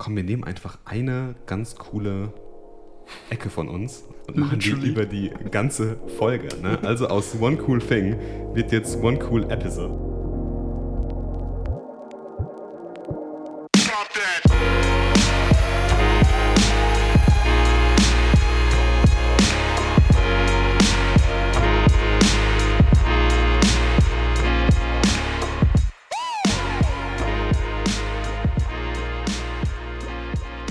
komm, wir nehmen einfach eine ganz coole Ecke von uns und machen die Literally. über die ganze Folge. Ne? Also aus One Cool Thing wird jetzt One Cool Episode.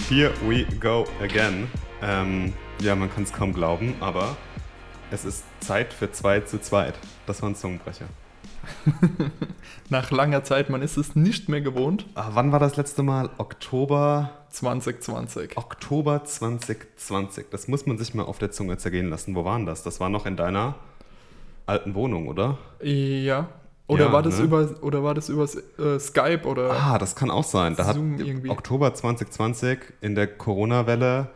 Here we go again. Ähm, ja, man kann es kaum glauben, aber es ist Zeit für 2 zu 2. Das war ein Zungenbrecher. Nach langer Zeit, man ist es nicht mehr gewohnt. Ah, wann war das letzte Mal? Oktober, 2020. Oktober 2020. Das muss man sich mal auf der Zunge zergehen lassen. Wo waren das? Das war noch in deiner alten Wohnung, oder? Ja. Oder Ja, war das ne? über oder war das über äh, Skype oder Ah, das kann auch sein. Da hat Zoom irgendwie. Oktober 2020 in der Corona-Welle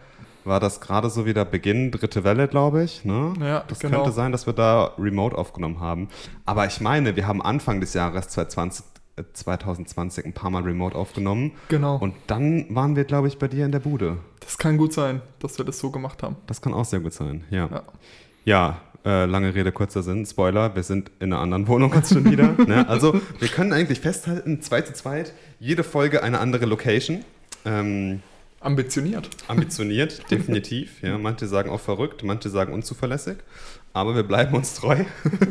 war das gerade so wieder Beginn, dritte Welle, glaube ich. Ne? Ja, das genau. könnte sein, dass wir da remote aufgenommen haben. Aber ich meine, wir haben Anfang des Jahres 2020, äh, 2020 ein paar Mal remote aufgenommen. Genau. Und dann waren wir, glaube ich, bei dir in der Bude. das kann gut sein, dass wir das so gemacht haben. Das kann auch sehr gut sein, ja. Ja. Ja, äh, lange Rede, kurzer Sinn. Spoiler, wir sind in einer anderen Wohnung jetzt schon wieder. ne? Also, wir können eigentlich festhalten, zwei zu zweit, jede Folge eine andere Location. Ähm, Ambitioniert. ambitioniert, definitiv. Ja, manche sagen auch verrückt, manche sagen unzuverlässig. Aber wir bleiben uns treu.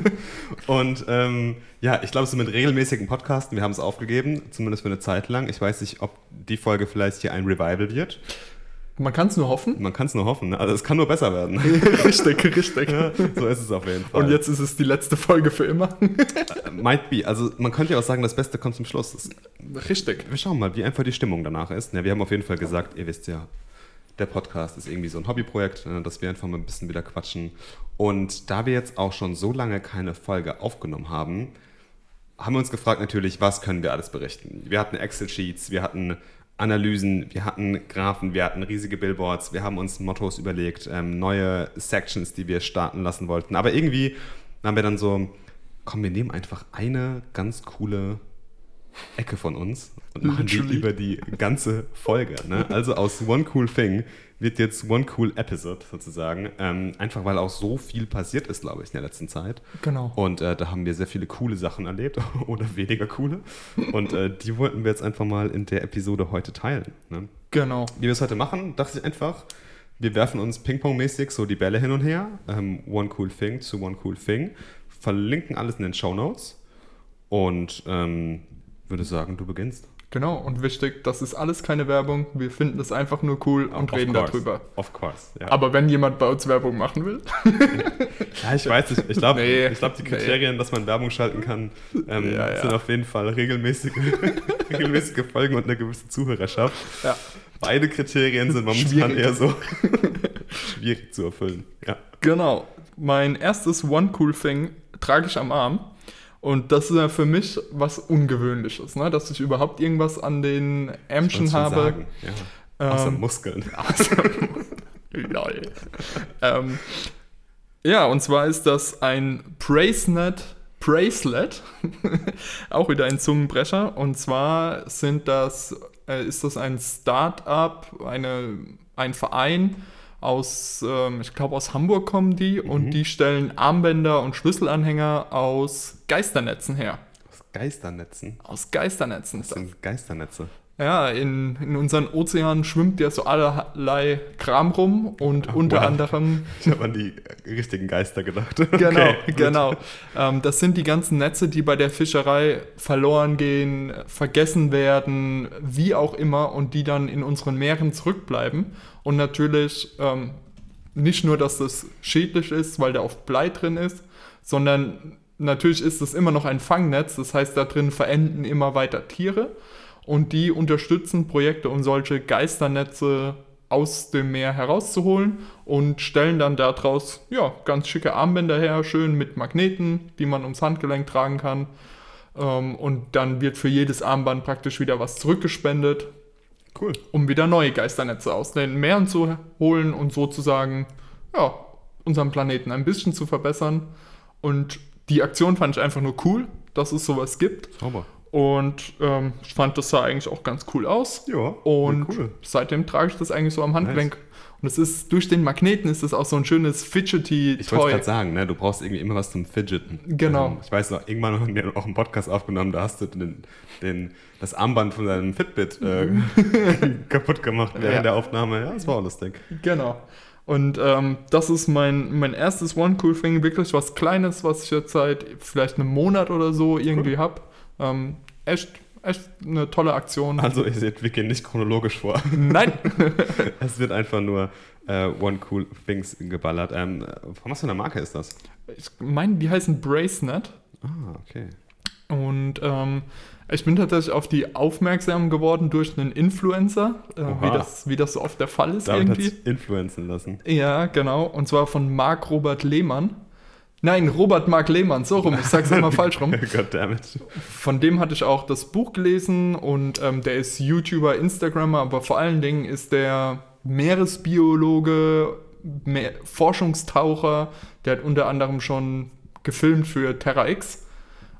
Und ähm, ja, ich glaube, so mit regelmäßigen Podcasten, wir haben es aufgegeben, zumindest für eine Zeit lang. Ich weiß nicht, ob die Folge vielleicht hier ein Revival wird. Man kann es nur hoffen. Man kann es nur hoffen. Ne? Also es kann nur besser werden. richtig, richtig. so ist es auf jeden Fall. Und jetzt ist es die letzte Folge für immer. Might be. Also man könnte ja auch sagen, das Beste kommt zum Schluss. Das, richtig. wir schauen mal, wie einfach die Stimmung danach ist. Ja, wir haben auf jeden Fall gesagt, ihr wisst ja, der Podcast ist irgendwie so ein Hobbyprojekt, äh, dass wir einfach mal ein bisschen wieder quatschen. Und da wir jetzt auch schon so lange keine Folge aufgenommen haben, haben wir uns gefragt natürlich, was können wir alles berichten. Wir hatten Excel-Sheets, wir hatten Analysen, wir hatten Graphen, wir hatten riesige Billboards, wir haben uns Mottos überlegt, ähm, neue Sections, die wir starten lassen wollten. Aber irgendwie haben wir dann so, komm, wir nehmen einfach eine ganz coole Ecke von uns und machen die über die ganze Folge. Ne? Also aus One Cool Thing wird jetzt One Cool Episode sozusagen. Ähm, einfach weil auch so viel passiert ist, glaube ich, in der letzten Zeit. Genau. Und äh, da haben wir sehr viele coole Sachen erlebt oder weniger coole. Und äh, die wollten wir jetzt einfach mal in der Episode heute teilen. Ne? Genau. Wie wir es heute machen, dachte ich einfach, wir werfen uns Ping-Pong-mäßig so die Bälle hin und her. Ähm, one Cool Thing zu One Cool Thing. Verlinken alles in den Show Notes. Und ähm, würde sagen, du beginnst. Genau. Und wichtig, das ist alles keine Werbung. Wir finden das einfach nur cool und Of reden course. darüber. Of course. Ja, Aber wenn jemand bei uns Werbung machen will, ja ich weiß nicht. Ich glaube, Nee. ich glaub, die Kriterien, dass man Werbung schalten kann, ähm, Ja, ja. sind auf jeden Fall regelmäßige, regelmäßige Folgen und eine gewisse Zuhörerschaft. ja. Beide Kriterien sind momentan Schwierig. eher so schwierig zu erfüllen. Ja. Genau. Mein erstes One Cool Thing trage ich am Arm. Und das ist ja für mich was Ungewöhnliches, ne? dass ich überhaupt irgendwas an den schon habe. sagen, Ja. Außer Ähm, Muskeln. Lol. ähm, ja, und zwar ist das ein Bracelet, Bracelet, auch wieder ein Zungenbrecher. Und zwar sind das, äh, ist das ein Start-up, eine, ein Verein aus, ähm, ich glaube aus Hamburg kommen die und die stellen Armbänder und Schlüsselanhänger aus Geisternetzen her. Aus Geisternetzen. Aus Geisternetzen. Das sind Geisternetze. Ja, in, in unseren Ozeanen schwimmt ja so allerlei Kram rum und unter wow. anderem Ich habe an die richtigen Geister gedacht. Genau, Okay, genau. Ähm, das sind die ganzen Netze, die bei der Fischerei verloren gehen, vergessen werden, wie auch immer, und die dann in unseren Meeren zurückbleiben. Und natürlich ähm, nicht nur, dass das schädlich ist, weil da oft Blei drin ist, sondern natürlich ist es immer noch ein Fangnetz. Das heißt, da drin verenden immer weiter Tiere. Und die unterstützen Projekte, um solche Geisternetze aus dem Meer herauszuholen und stellen dann daraus ja, ganz schicke Armbänder her, schön mit Magneten, die man ums Handgelenk tragen kann. Ähm, und dann wird für jedes Armband praktisch wieder was zurückgespendet, Cool. um wieder neue Geisternetze aus den Meeren zu holen und sozusagen ja, unseren Planeten ein bisschen zu verbessern. Und die Aktion fand ich einfach nur cool, dass es sowas gibt. Sauber. Und ähm, ich fand, das sah eigentlich auch ganz cool aus. Ja, Und cool. seitdem trage ich das eigentlich so am Handgelenk. Nice. Und es ist durch den Magneten ist es auch so ein schönes fidgety Ich wollte Toy. gerade sagen, ne, du brauchst irgendwie immer was zum Fidgeten. Genau. Ähm, ich weiß noch, irgendwann haben wir auch einen Podcast aufgenommen, da hast du den, den, das Armband von deinem Fitbit äh, kaputt gemacht während Ja. der Aufnahme. Ja, das war auch lustig. Genau. Und ähm, das ist mein, mein erstes One Cool Thing, wirklich was Kleines, was ich jetzt seit vielleicht einem Monat oder so irgendwie habe. Ähm, echt, echt eine tolle Aktion. Also ihr seht, wir gehen nicht chronologisch vor. Nein, es wird einfach nur äh, One Cool Things geballert. Ähm, von was für einer Marke ist das? ich meine, die heißen Bracenet. Ah, okay. Und ähm, ich bin tatsächlich auf die aufmerksam geworden durch einen Influencer, äh, wie, das, wie das so oft der Fall ist Damit hat irgendwie. influenzen lassen. Ja, genau. Und zwar von Marc Robert Lehmann. Nein, Robert Marc Lehmann, so rum. Ich sag's immer falsch rum. Goddammit. Von dem hatte ich auch das Buch gelesen und ähm, der ist YouTuber, Instagrammer, aber vor allen Dingen ist der Meeresbiologe, Meer Forschungstaucher. Der hat unter anderem schon gefilmt für Terra X.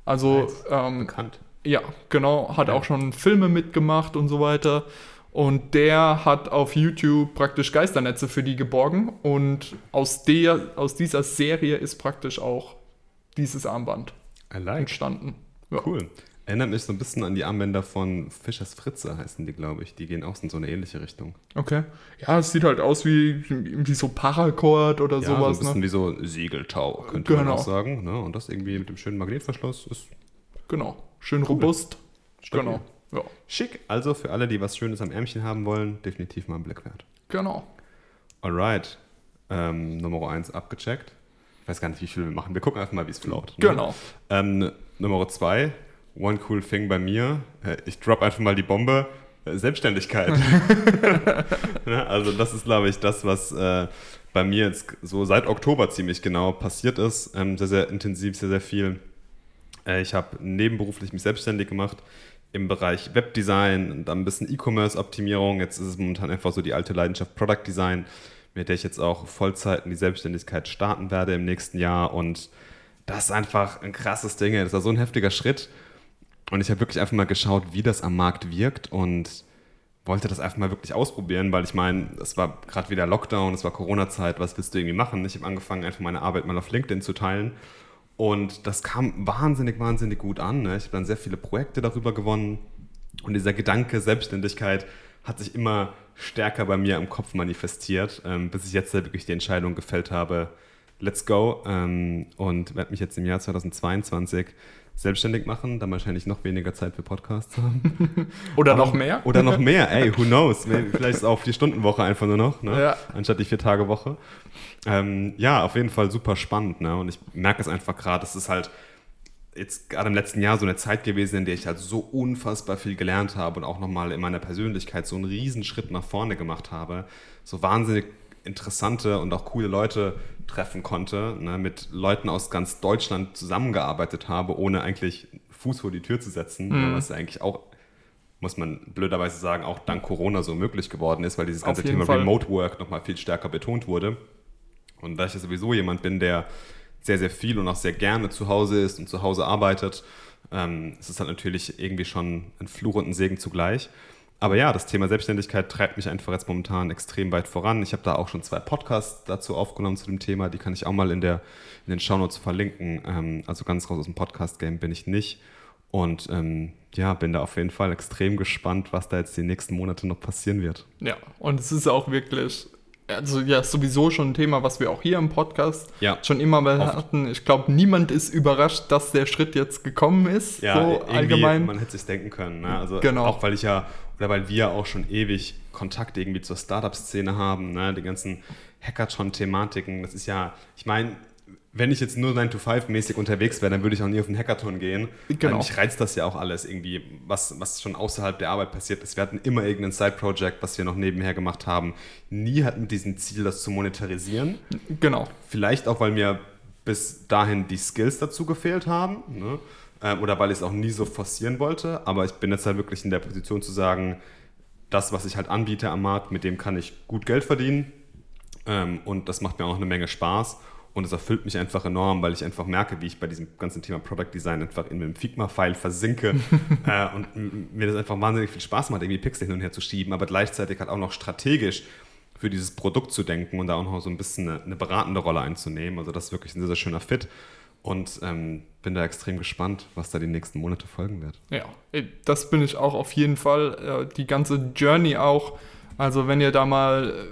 Also, Nice. ähm, Bekannt. ja, genau, hat Ja. auch schon Filme mitgemacht und so weiter. Und der hat auf YouTube praktisch Geisternetze für die geborgen. Und aus, der, aus dieser Serie ist praktisch auch dieses Armband like. entstanden. Ja. Cool. Erinnert mich so ein bisschen an die Armbänder von Fischers Fritze, heißen die, glaube ich. Die gehen auch in so eine ähnliche Richtung. Okay. Ja, es sieht halt aus wie, wie so Paracord oder Ja, so ein sowas. bisschen ne? wie so Siegeltau, könnte man Genau. auch sagen. Ne? Und das irgendwie mit dem schönen Magnetverschluss ist Genau. Schön robust. stabil. Genau. Ja. Schick. Also für alle, die was Schönes am Ärmchen haben wollen, definitiv mal einen Blick wert. Genau. Alright. Ähm, Nummer 1 abgecheckt. Ich weiß gar nicht, wie viel wir machen. Wir gucken einfach mal, wie es float. ne? Genau. Ähm, Nummer 2. One cool thing bei mir. Äh, ich drop einfach mal die Bombe. Äh, Selbstständigkeit. Ne? also das ist, glaube ich, das, was äh, bei mir jetzt so seit Oktober ziemlich genau passiert ist. Ähm, sehr, sehr intensiv, sehr, sehr viel. Äh, ich habe nebenberuflich mich selbstständig gemacht im Bereich Webdesign und dann ein bisschen E-Commerce-Optimierung. Jetzt ist es momentan einfach so die alte Leidenschaft Product Design, mit der ich jetzt auch Vollzeit in die Selbstständigkeit starten werde im nächsten Jahr. Und das ist einfach ein krasses Ding. Das war so ein heftiger Schritt. Und ich habe wirklich einfach mal geschaut, wie das am Markt wirkt und wollte das einfach mal wirklich ausprobieren, weil ich meine, es war gerade wieder Lockdown, es war Corona-Zeit, was willst du irgendwie machen? Ich habe angefangen, einfach meine Arbeit mal auf LinkedIn zu teilen. Und das kam wahnsinnig, wahnsinnig gut an. Ne? Ich habe dann sehr viele Projekte darüber gewonnen. Und dieser Gedanke Selbstständigkeit hat sich immer stärker bei mir im Kopf manifestiert, ähm, bis ich jetzt halt wirklich die Entscheidung gefällt habe, let's go. Ähm, und werde mich jetzt im Jahr 2022 selbstständig machen, dann wahrscheinlich noch weniger Zeit für Podcasts haben. Oder noch mehr? Oder noch mehr, ey, who knows? Vielleicht ist auch vier Stunden Woche einfach nur noch, ne? Ja. anstatt die vier Tage Woche. Ähm, ja, auf jeden Fall super spannend, ne? Und ich merke es einfach gerade, es ist halt jetzt gerade im letzten Jahr so eine Zeit gewesen, in der ich halt so unfassbar viel gelernt habe und auch nochmal in meiner Persönlichkeit so einen Riesenschritt nach vorne gemacht habe. So wahnsinnig interessante und auch coole Leute treffen konnte, ne, mit Leuten aus ganz Deutschland zusammengearbeitet habe, ohne eigentlich Fuß vor die Tür zu setzen, ne, was ja eigentlich auch, muss man blöderweise sagen, auch dank Corona so möglich geworden ist, weil dieses ganze Thema Fall. Remote Work nochmal viel stärker betont wurde. Und da ich ja sowieso jemand bin, der sehr, sehr viel und auch sehr gerne zu Hause ist und zu Hause arbeitet, ähm, es ist halt natürlich irgendwie schon ein Fluch und ein Segen zugleich. Aber ja, das Thema Selbstständigkeit treibt mich einfach jetzt momentan extrem weit voran. Ich habe da auch schon zwei Podcasts dazu aufgenommen zu dem Thema. Die kann ich auch mal in, der, in den Shownotes verlinken. Ähm, also ganz raus aus dem Podcast-Game bin ich nicht. Und ähm, ja, bin da auf jeden Fall extrem gespannt, was da jetzt die nächsten Monate noch passieren wird. Ja, und es ist auch wirklich, also ja, sowieso schon ein Thema, was wir auch hier im Podcast Ja. schon immer mal Oft. hatten. Ich glaube, niemand ist überrascht, dass der Schritt jetzt gekommen ist, Ja, so allgemein. man hätte sich denken können. Ne? Also Genau. auch weil ich ja, oder weil wir auch schon ewig Kontakt irgendwie zur Startup-Szene haben, ne? die ganzen Hackathon-Thematiken, das ist ja, ich meine, wenn ich jetzt nur 9-to-5-mäßig unterwegs wäre, dann würde ich auch nie auf einen Hackathon gehen. Genau. Mich reizt das ja auch alles irgendwie, was, was schon außerhalb der Arbeit passiert ist. Wir hatten immer irgendein Side-Project, was wir noch nebenher gemacht haben. Nie hatten diesen Ziel, das zu monetarisieren. Genau. Vielleicht auch, weil mir bis dahin die Skills dazu gefehlt haben. Ne? Ähm, oder weil ich es auch nie so forcieren wollte. Aber ich bin jetzt halt wirklich in der Position zu sagen, das, was ich halt anbiete am Markt, mit dem kann ich gut Geld verdienen. Ähm, und das macht mir auch eine Menge Spaß. Und es erfüllt mich einfach enorm, weil ich einfach merke, wie ich bei diesem ganzen Thema Product Design einfach in einem Figma-File versinke äh, und mir das einfach wahnsinnig viel Spaß macht, irgendwie Pixel hin und her zu schieben, aber gleichzeitig halt auch noch strategisch für dieses Produkt zu denken und da auch noch so ein bisschen eine, eine beratende Rolle einzunehmen. Also das ist wirklich ein sehr, sehr schöner Fit und ähm, bin da extrem gespannt, was da die nächsten Monate folgen wird. Ja, das bin ich auch auf jeden Fall. Die ganze Journey auch. Also wenn ihr da mal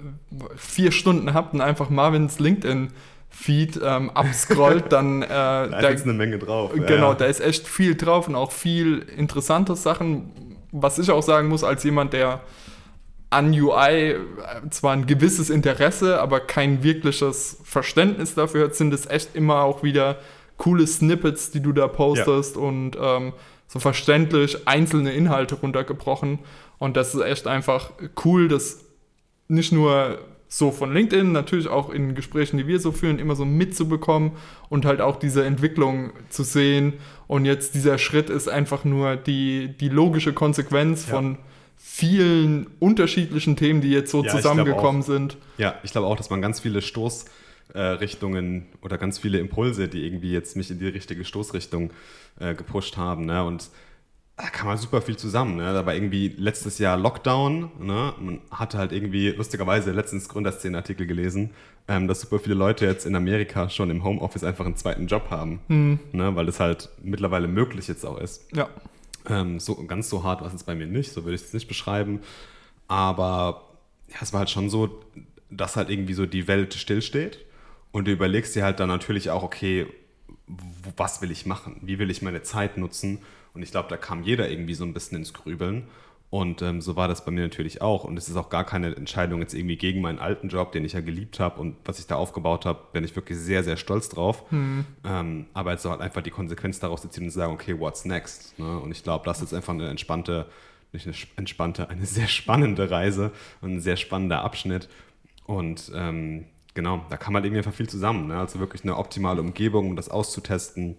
vier Stunden habt und einfach Marvins LinkedIn Feed ähm, abscrollt, dann äh, da, da ist eine Menge drauf. Genau, ja. da ist echt viel drauf und auch viel interessante Sachen. Was ich auch sagen muss, als jemand, der an UI zwar ein gewisses Interesse, aber kein wirkliches Verständnis dafür hat, sind es echt immer auch wieder coole Snippets, die du da postest ja. und ähm, so verständlich einzelne Inhalte runtergebrochen. Und das ist echt einfach cool, das nicht nur so von LinkedIn, natürlich auch in Gesprächen, die wir so führen, immer so mitzubekommen und halt auch diese Entwicklung zu sehen. Und jetzt dieser Schritt ist einfach nur die, die logische Konsequenz ja. von vielen unterschiedlichen Themen, die jetzt so ja, zusammengekommen sind. Ja, ich glaube auch, dass man ganz viele Stoßrichtungen äh, oder ganz viele Impulse, die irgendwie jetzt mich in die richtige Stoßrichtung äh, gepusht haben. Ne? Und da kam halt super viel zusammen. Ne? Da war irgendwie letztes Jahr Lockdown. Ne? Man hatte halt irgendwie lustigerweise letztens Gründerszenen-Artikel gelesen, ähm, dass super viele Leute jetzt in Amerika schon im Homeoffice einfach einen zweiten Job haben. Mhm. Ne? Weil das halt mittlerweile möglich jetzt auch ist. Ja. Ähm, so, ganz so hart war es jetzt bei mir nicht, so würde ich es nicht beschreiben. Aber ja, es war halt schon so, dass halt irgendwie so die Welt stillsteht. Und du überlegst dir halt dann natürlich auch, okay, was will ich machen? Wie will ich meine Zeit nutzen? Und ich glaube, da kam jeder irgendwie so ein bisschen ins Grübeln. Und ähm, so war das bei mir natürlich auch. Und es ist auch gar keine Entscheidung jetzt irgendwie gegen meinen alten Job, den ich ja geliebt habe und was ich da aufgebaut habe, bin ich wirklich sehr, sehr stolz drauf. Mhm. Ähm, aber jetzt so halt einfach die Konsequenz daraus zu ziehen und zu sagen, okay, what's next? Ne? Und ich glaube, das ist einfach eine entspannte, nicht eine entspannte, eine sehr spannende Reise und ein sehr spannender Abschnitt. Und ähm, genau, da kann man irgendwie einfach viel zusammen. Ne? Also wirklich eine optimale Umgebung, um das auszutesten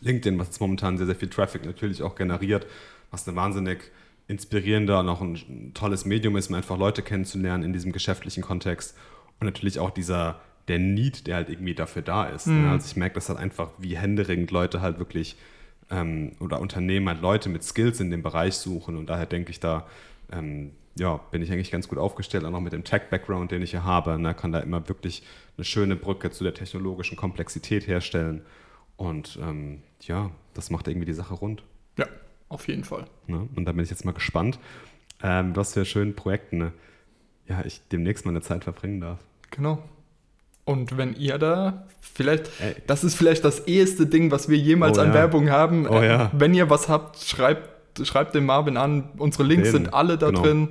LinkedIn, was momentan sehr, sehr viel Traffic natürlich auch generiert, was eine wahnsinnig inspirierender und auch ein tolles Medium ist, um einfach Leute kennenzulernen in diesem geschäftlichen Kontext. Und natürlich auch dieser, der Need, der halt irgendwie dafür da ist. Mhm. Also ich merke das halt einfach, wie händeringend Leute halt wirklich ähm, oder Unternehmen halt Leute mit Skills in dem Bereich suchen. Und daher denke ich da, ähm, ja, bin ich eigentlich ganz gut aufgestellt, auch noch mit dem Tech-Background, den ich hier habe. Ne? Kann da immer wirklich eine schöne Brücke zu der technologischen Komplexität herstellen. Und ähm, ja, das macht irgendwie die Sache rund. Ja, auf jeden Fall. Ne? Und da bin ich jetzt mal gespannt, ähm, was für schöne Projekte ne? ja, ich demnächst mal eine Zeit verbringen darf. Genau. Und wenn ihr da vielleicht, Ey. das ist vielleicht das eheste Ding, was wir jemals oh, an ja. Werbung haben. Oh, ja. Wenn ihr was habt, schreibt, schreibt den Marvin an. Unsere Links den. sind alle da genau. drin.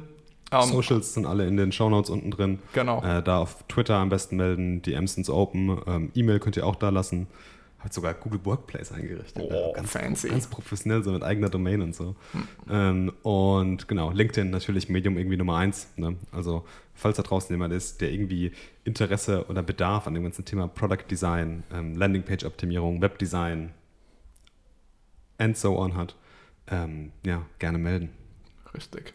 Um, ähm, Socials sind alle in den Shownotes unten drin. Genau. Äh, da auf Twitter am besten melden, die Amsons Open. Ähm, E-Mail könnt ihr auch da lassen hat sogar Google Workplace eingerichtet. Oh, ganz, fancy. Ganz professionell, so mit eigener Domain und so. Hm. Ähm, und genau, LinkedIn natürlich Medium irgendwie Nummer eins. Ne? Also, falls da draußen jemand ist, der irgendwie Interesse oder Bedarf an dem ganzen Thema Product Design, ähm, Landingpage-Optimierung, Webdesign and so on hat, ähm, ja, gerne melden. Richtig.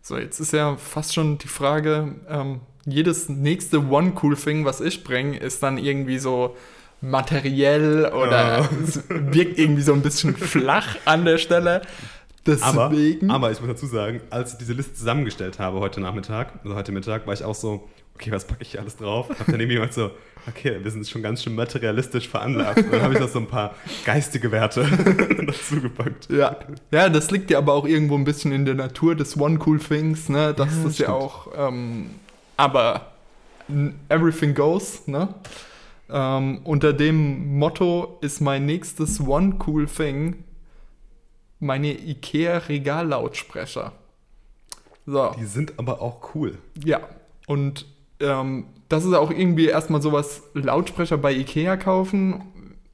So, jetzt ist ja fast schon die Frage, ähm, jedes nächste One Cool Thing, was ich bringe, ist dann irgendwie so materiell oder ja. es wirkt irgendwie so ein bisschen flach an der Stelle. Deswegen. Aber, aber ich muss dazu sagen, als ich diese Liste zusammengestellt habe heute Nachmittag, also heute Mittag, war ich auch so, okay, was packe ich hier alles drauf? Hab dann jemand so, okay, wir sind schon ganz schön materialistisch veranlagt. Und dann habe ich noch so ein paar geistige Werte dazu gepackt. Ja. ja, das liegt ja aber auch irgendwo ein bisschen in der Natur des One Cool Things, ne? Das ja, ist ja auch, ähm, aber everything goes, ne? Ähm, unter dem Motto ist mein nächstes One Cool Thing meine IKEA Regallautsprecher. So. Die sind aber auch cool. Ja, und ähm, das ist auch irgendwie erstmal sowas, Lautsprecher bei IKEA kaufen,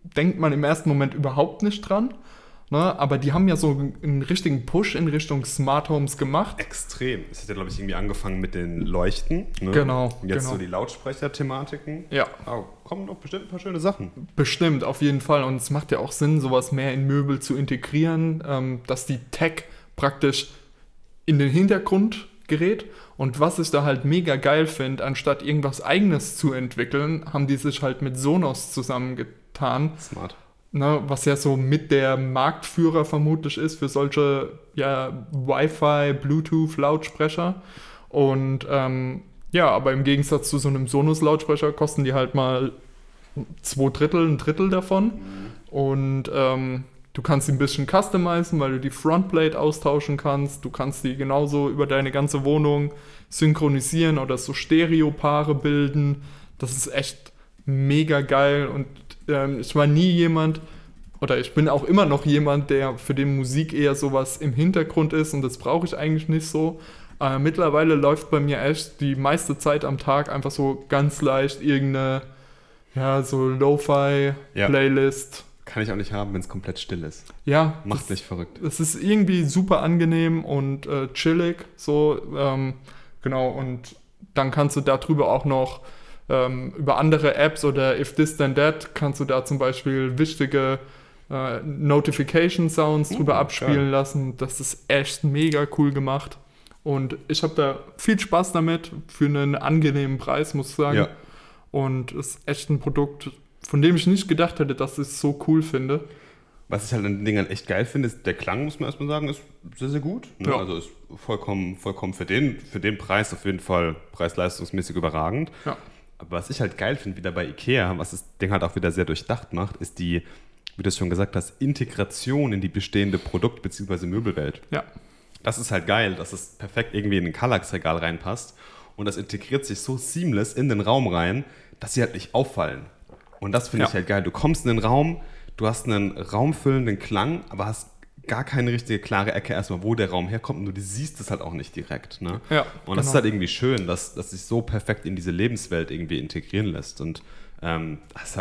denkt man im ersten Moment überhaupt nicht dran. Ne? Aber die haben ja so einen richtigen Push in Richtung Smart Homes gemacht. Extrem. Es hat ja, glaube ich, irgendwie angefangen mit den Leuchten. Ne? Genau. Und jetzt genau. so die Lautsprecher-Thematiken. Ja. Oh, kommen doch bestimmt ein paar schöne Sachen. Bestimmt, auf jeden Fall. Und es macht ja auch Sinn, sowas mehr in Möbel zu integrieren, ähm, dass die Tech praktisch in den Hintergrund Endgerät. Und was ich da halt mega geil finde, anstatt irgendwas eigenes zu entwickeln, haben die sich halt mit Sonos zusammengetan. Smart. Ne, was ja so mit der Marktführer vermutlich ist für solche ja, Wi-Fi, Bluetooth-Lautsprecher. Und ähm, ja, aber im Gegensatz zu so einem Sonos-Lautsprecher kosten die halt mal zwei Drittel, ein Drittel davon. Und ähm, du kannst sie ein bisschen customizen, weil du die Frontplate austauschen kannst. Du kannst die genauso über deine ganze Wohnung synchronisieren oder so Stereopaare bilden. Das ist echt mega geil. Und ähm, ich war nie jemand, oder ich bin auch immer noch jemand, der für den Musik eher sowas im Hintergrund ist und das brauche ich eigentlich nicht so. Äh, mittlerweile läuft bei mir echt die meiste Zeit am Tag einfach so ganz leicht irgendeine, ja, so Lo-Fi-Playlist. Ja. Kann ich auch nicht haben, wenn es komplett still ist. Ja. Macht mich verrückt. Es ist irgendwie super angenehm und äh, chillig, so, ähm, genau, und dann kannst du darüber auch noch ähm, über andere Apps oder If This Then That kannst du da zum Beispiel wichtige äh, Notification Sounds drüber uh, abspielen geil. lassen. Das ist echt mega cool gemacht. Und ich habe da viel Spaß damit für einen angenehmen Preis, muss ich sagen. Ja. Und es ist echt ein Produkt, von dem ich nicht gedacht hätte, dass ich es so cool finde. Was ich halt an den Dingern echt geil finde, ist, der Klang, muss man erstmal sagen, ist sehr, sehr gut. Ne? Ja. Also ist vollkommen, vollkommen für den, für den Preis auf jeden Fall preis-leistungsmäßig überragend. Ja. Aber was ich halt geil finde, wieder bei Ikea, was das Ding halt auch wieder sehr durchdacht macht, ist die, wie du es schon gesagt hast, Integration in die bestehende Produkt- bzw. Möbelwelt. Ja. Das ist halt geil, dass es perfekt irgendwie in ein Kallax-Regal reinpasst. Und das integriert sich so seamless in den Raum rein, dass sie halt nicht auffallen. Und das finde ja. ich halt geil. Du kommst in den Raum, du hast einen raumfüllenden Klang, aber hast gar keine richtige klare Ecke erstmal, wo der Raum herkommt und du siehst es halt auch nicht direkt. Ne? Ja, und das genau. ist halt irgendwie schön, dass, dass sich so perfekt in diese Lebenswelt irgendwie integrieren lässt. Und ähm, das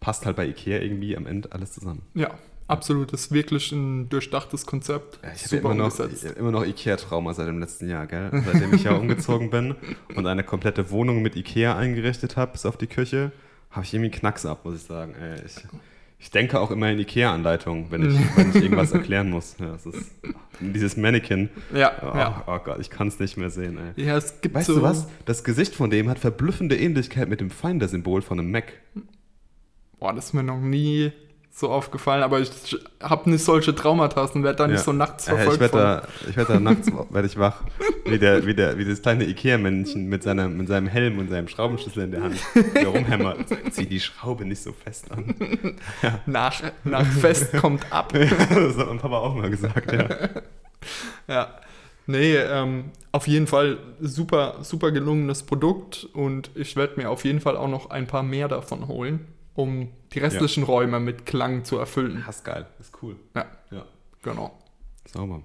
passt halt bei Ikea irgendwie am Ende alles zusammen. Ja, Absolut, das ist wirklich ein durchdachtes Konzept. Ja, ich habe immer noch, immer noch Ikea-Trauma seit dem letzten Jahr, gell? Seitdem ich ja umgezogen bin und eine komplette Wohnung mit Ikea eingerichtet habe, bis auf die Küche, habe ich irgendwie Knacks ab, muss ich sagen. Ey, ich, ich denke auch immer in Ikea-Anleitungen, wenn ich, wenn ich irgendwas erklären muss. Ja, ist, dieses Mannequin. Ja, oh, ja. oh Gott, ich kann es nicht mehr sehen. Ey. Ja, es gibt weißt so du was? Das Gesicht von dem hat verblüffende Ähnlichkeit mit dem Finder-Symbol von einem Mac. Boah, das ist mir noch nie so aufgefallen, aber ich habe nicht solche Traumata und werde da nicht so nachts verfolgt. Ich werde da, werd da nachts werd ich wach, wie, der, wie, der, wie das kleine Ikea-Männchen mit, mit seinem Helm und seinem Schraubenschlüssel in der Hand, der rumhämmert. Zieh die Schraube nicht so fest an. Ja. Nach, nach fest kommt ab. Ja, das hat mein Papa auch mal gesagt, ja. ja. Nee, ähm, auf jeden Fall super, super gelungenes Produkt und ich werde mir auf jeden Fall auch noch ein paar mehr davon holen um die restlichen ja. Räume mit Klang zu erfüllen. Das ist geil, das ist cool. Ja, ja. genau. Sauber.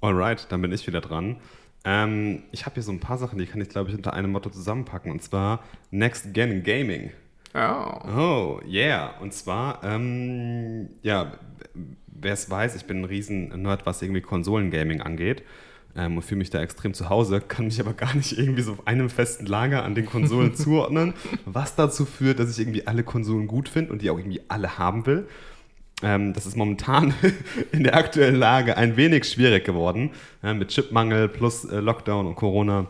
Alright, dann bin ich wieder dran. Ähm, ich habe hier so ein paar Sachen, die kann ich, glaube ich, unter einem Motto zusammenpacken. Und zwar Next Gen Gaming. Oh. Oh, yeah. Und zwar, ähm, ja, wer es weiß, ich bin ein riesen Nerd, was irgendwie Konsolengaming angeht ähm, und fühle mich da extrem zu Hause, kann mich aber gar nicht irgendwie so auf einem festen Lager an den Konsolen zuordnen, was dazu führt, dass ich irgendwie alle Konsolen gut finde und die auch irgendwie alle haben will. Ähm, das ist momentan in der aktuellen Lage ein wenig schwierig geworden, ja, mit Chipmangel plus äh, Lockdown und Corona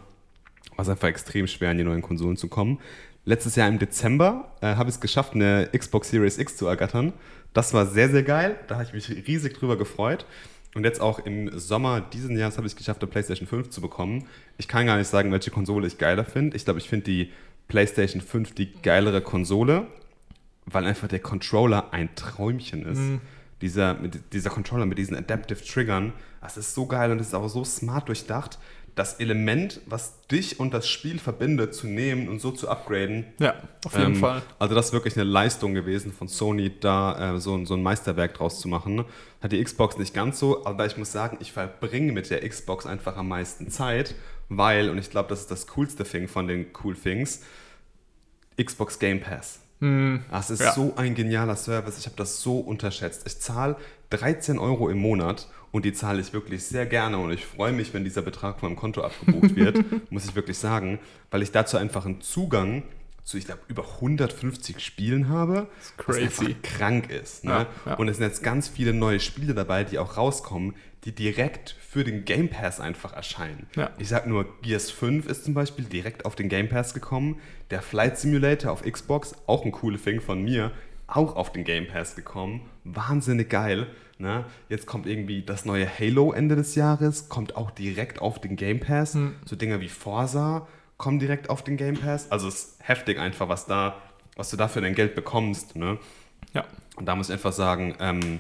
war es einfach extrem schwer, an die neuen Konsolen zu kommen. Letztes Jahr im Dezember äh, habe ich es geschafft, eine Xbox Series X zu ergattern. Das war sehr, sehr geil. Da habe ich mich riesig drüber gefreut. Und jetzt auch im Sommer diesen Jahres habe ich es geschafft, eine PlayStation 5 zu bekommen. Ich kann gar nicht sagen, welche Konsole ich geiler finde. Ich glaube, ich finde die PlayStation 5 die geilere Konsole, weil einfach der Controller ein Träumchen ist. Mhm. Dieser, mit, dieser Controller mit diesen Adaptive Triggern, das ist so geil und das ist auch so smart durchdacht das Element, was dich und das Spiel verbindet, zu nehmen und so zu upgraden. Ja, auf jeden ähm, Fall. Also das ist wirklich eine Leistung gewesen von Sony, da äh, so, so ein Meisterwerk draus zu machen. Hat die Xbox nicht ganz so, aber ich muss sagen, ich verbringe mit der Xbox einfach am meisten Zeit, weil, und ich glaube, das ist das coolste Thing von den Cool Things, Xbox Game Pass. Mm, das ist ja. so ein genialer Service. Ich habe das so unterschätzt. Ich zahle 13 Euro im Monat und die zahle ich wirklich sehr gerne und ich freue mich, wenn dieser Betrag von meinem Konto abgebucht wird, muss ich wirklich sagen, weil ich dazu einfach einen Zugang zu, ich glaube, über 150 Spielen habe. Was krank ist. Ne? Ja, ja. Und es sind jetzt ganz viele neue Spiele dabei, die auch rauskommen, die direkt für den Game Pass einfach erscheinen. Ja. Ich sag nur, Gears 5 ist zum Beispiel direkt auf den Game Pass gekommen. Der Flight Simulator auf Xbox, auch ein cooles Thing von mir, auch auf den Game Pass gekommen. Wahnsinnig geil. Ne? Jetzt kommt irgendwie das neue Halo Ende des Jahres, kommt auch direkt auf den Game Pass. So Dinge wie Forza kommen direkt auf den Game Pass. Also es ist heftig einfach, was da, was du da für dein Geld bekommst. Ne? Ja. Und da muss ich einfach sagen, ähm,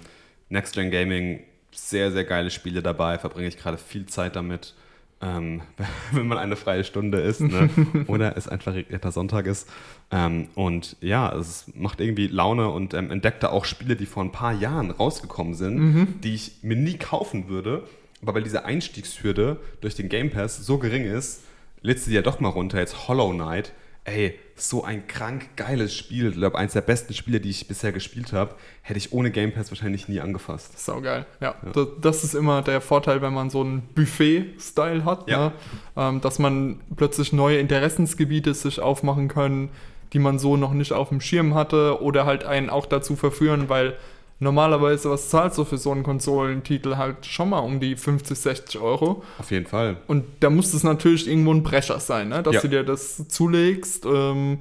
Next Gen Gaming, sehr, sehr geile Spiele dabei, verbringe ich gerade viel Zeit damit. Ähm, wenn man eine freie Stunde ist ne? oder es einfach regnierter Sonntag ist. Ähm, und ja, es macht irgendwie Laune und ähm, entdeckte auch Spiele, die vor ein paar Jahren rausgekommen sind, die ich mir nie kaufen würde. Aber weil diese Einstiegshürde durch den Game Pass so gering ist, lädst du dir ja doch mal runter. Jetzt Hollow Knight. Ey, so ein krank geiles Spiel. Ich glaube, eins der besten Spiele, die ich bisher gespielt habe, hätte ich ohne Game Pass wahrscheinlich nie angefasst. Saugeil, ja. Das, das ist immer der Vorteil, wenn man so einen Buffet-Style hat, Ja. ne? ähm, dass man plötzlich neue Interessensgebiete sich aufmachen können, die man so noch nicht auf dem Schirm hatte oder halt einen auch dazu verführen, weil normalerweise, was zahlst du für so einen Konsolentitel? Halt schon mal um die 50, 60 Euro. Auf jeden Fall. Und da muss es natürlich irgendwo ein Brecher sein, ne? dass Ja. du dir das zulegst. Ähm,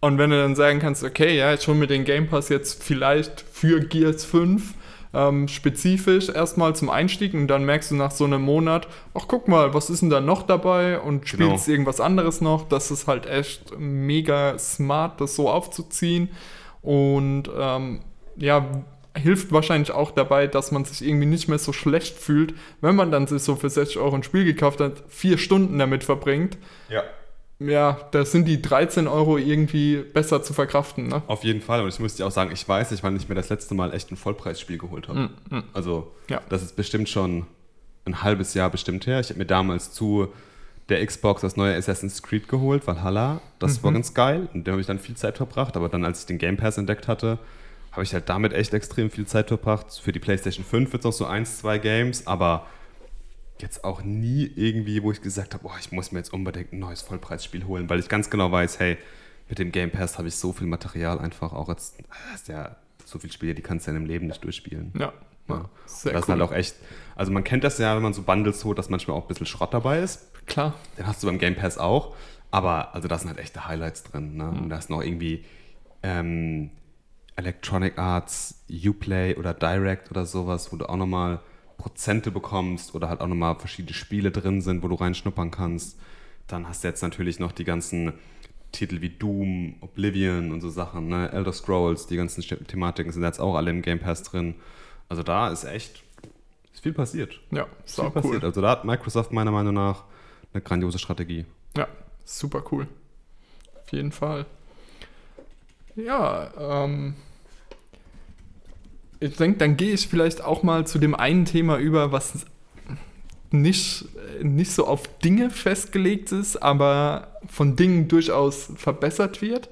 und wenn du dann sagen kannst, okay, ja, ich hole mir den Game Pass jetzt vielleicht für Gears 5 ähm, spezifisch erstmal zum Einstieg und dann merkst du nach so einem Monat, ach guck mal, was ist denn da noch dabei und Genau. spielst irgendwas anderes noch. Das ist halt echt mega smart, das so aufzuziehen. Und ähm, ja, hilft wahrscheinlich auch dabei, dass man sich irgendwie nicht mehr so schlecht fühlt, wenn man dann sich so für 60 Euro ein Spiel gekauft hat, vier Stunden damit verbringt. Ja. Ja, da sind die 13 Euro irgendwie besser zu verkraften. Ne? Auf jeden Fall. Und ich muss dir auch sagen, ich weiß nicht, wann ich mir das letzte Mal echt ein Vollpreisspiel geholt habe. Also, Ja. das ist bestimmt schon ein halbes Jahr bestimmt her. Ich habe mir damals zu der Xbox das neue Assassin's Creed geholt, Valhalla. Das war ganz geil. Und da habe ich dann viel Zeit verbracht. Aber dann, als ich den Game Pass entdeckt hatte, habe ich halt damit echt extrem viel Zeit verbracht. Für die PlayStation 5 wird es noch so eins, zwei Games, aber jetzt auch nie irgendwie, wo ich gesagt habe, boah, ich muss mir jetzt unbedingt ein neues Vollpreisspiel holen, weil ich ganz genau weiß, hey, mit dem Game Pass habe ich so viel Material einfach auch jetzt, das ist ja so viele Spiele, die kannst du ja im Leben nicht durchspielen. Ja, ja. Sehr das ist cool. halt auch echt, also man kennt das ja, wenn man so Bundles holt, dass manchmal auch ein bisschen Schrott dabei ist. Klar, Den hast du beim Game Pass auch. Aber also da sind halt echte Highlights drin. Ne? Und da ist noch irgendwie ähm, Electronic Arts, Uplay oder Direct oder sowas, wo du auch nochmal Prozente bekommst oder halt auch nochmal verschiedene Spiele drin sind, wo du reinschnuppern kannst. Dann hast du jetzt natürlich noch die ganzen Titel wie Doom, Oblivion und so Sachen, ne? Elder Scrolls, die ganzen Thematiken sind jetzt auch alle im Game Pass drin. Also da ist echt ist viel passiert. ja, Ist viel passiert. cool. Also da hat Microsoft meiner Meinung nach eine grandiose Strategie. Ja, super cool. Auf jeden Fall. Ja, ähm, ich denke, dann gehe ich vielleicht auch mal zu dem einen Thema über, was nicht, nicht so auf Dinge festgelegt ist, aber von Dingen durchaus verbessert wird.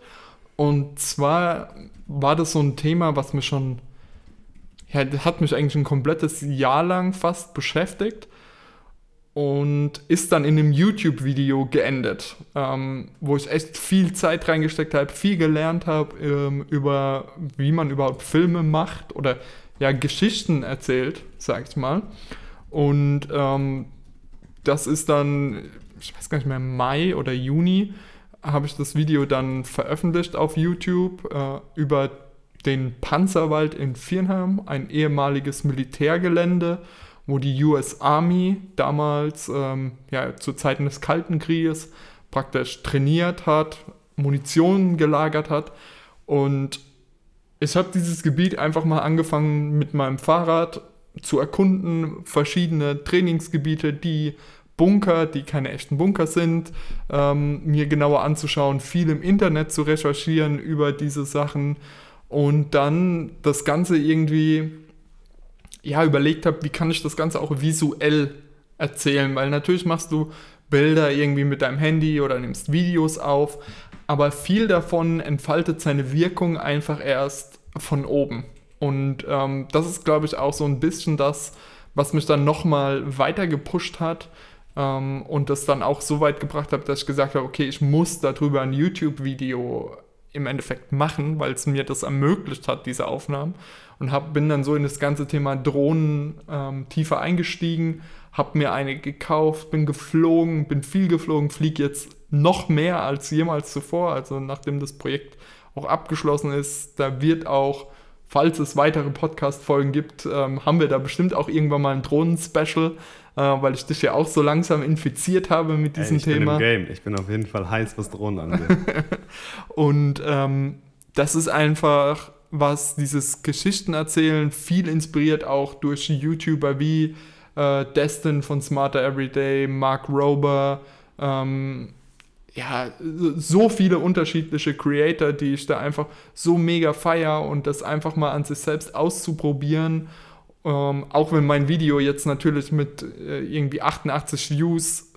Und zwar war das so ein Thema, was mich schon, ja, hat mich eigentlich ein komplettes Jahr lang fast beschäftigt und ist dann in einem YouTube-Video geendet, ähm, wo ich echt viel Zeit reingesteckt habe, viel gelernt habe ähm, über, wie man überhaupt Filme macht oder ja, Geschichten erzählt, sag ich mal. Und ähm, das ist dann, ich weiß gar nicht mehr, Mai oder Juni, habe ich das Video dann veröffentlicht auf YouTube äh, über den Panzerwald in Viernheim, ein ehemaliges Militärgelände, wo die US Army damals ähm, ja, zu Zeiten des Kalten Krieges praktisch trainiert hat, Munition gelagert hat. Und ich habe dieses Gebiet einfach mal angefangen mit meinem Fahrrad zu erkunden, verschiedene Trainingsgebiete, die Bunker, die keine echten Bunker sind, ähm, mir genauer anzuschauen, viel im Internet zu recherchieren über diese Sachen und dann das Ganze irgendwie ja, überlegt habe, wie kann ich das Ganze auch visuell erzählen, weil natürlich machst du Bilder irgendwie mit deinem Handy oder nimmst Videos auf, aber viel davon entfaltet seine Wirkung einfach erst von oben. Und ähm, das ist, glaube ich, auch so ein bisschen das, was mich dann nochmal weiter gepusht hat, ähm, und das dann auch so weit gebracht habe, dass ich gesagt habe, okay, ich muss darüber ein YouTube-Video im Endeffekt machen, weil es mir das ermöglicht hat, diese Aufnahmen. Und hab, bin dann so in das ganze Thema Drohnen ähm, tiefer eingestiegen, habe mir eine gekauft, bin geflogen, bin viel geflogen, fliege jetzt noch mehr als jemals zuvor. Also nachdem das Projekt auch abgeschlossen ist, da wird auch, falls es weitere Podcast-Folgen gibt, ähm, haben wir da bestimmt auch irgendwann mal ein Drohnen-Special weil ich dich ja auch so langsam infiziert habe mit diesem Ey, ich Thema. Bin im Game. Ich bin auf jeden Fall heiß, was Drohnen angeht. und ähm, das ist einfach, was dieses Geschichtenerzählen viel inspiriert, auch durch YouTuber wie äh, Destin von Smarter Everyday, Mark Rober, ähm, ja, so viele unterschiedliche Creator, die ich da einfach so mega feier und das einfach mal an sich selbst auszuprobieren ähm, auch wenn mein Video jetzt natürlich mit äh, irgendwie 88 Views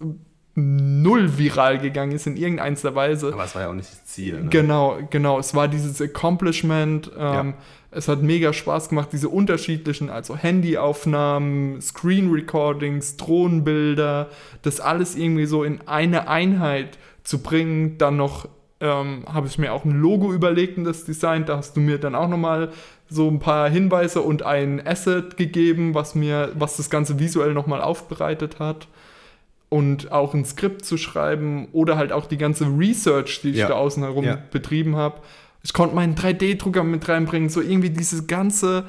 null viral gegangen ist in irgendeiner Weise. Aber es war ja auch nicht das Ziel. Ne? Genau, genau. Es war dieses Accomplishment. Ähm, ja. Es hat mega Spaß gemacht, diese unterschiedlichen, also Handyaufnahmen, Screen Recordings, Drohnenbilder, das alles irgendwie so in eine Einheit zu bringen. Dann noch ähm, habe ich mir auch ein Logo überlegt und das Design. Da hast du mir dann auch nochmal so ein paar Hinweise und ein Asset gegeben, was mir, was das Ganze visuell nochmal aufbereitet hat. Und auch ein Skript zu schreiben oder halt auch die ganze Research, die ich ja. da außen herum ja. betrieben habe. Ich konnte meinen 3D-Drucker mit reinbringen, so irgendwie diese ganze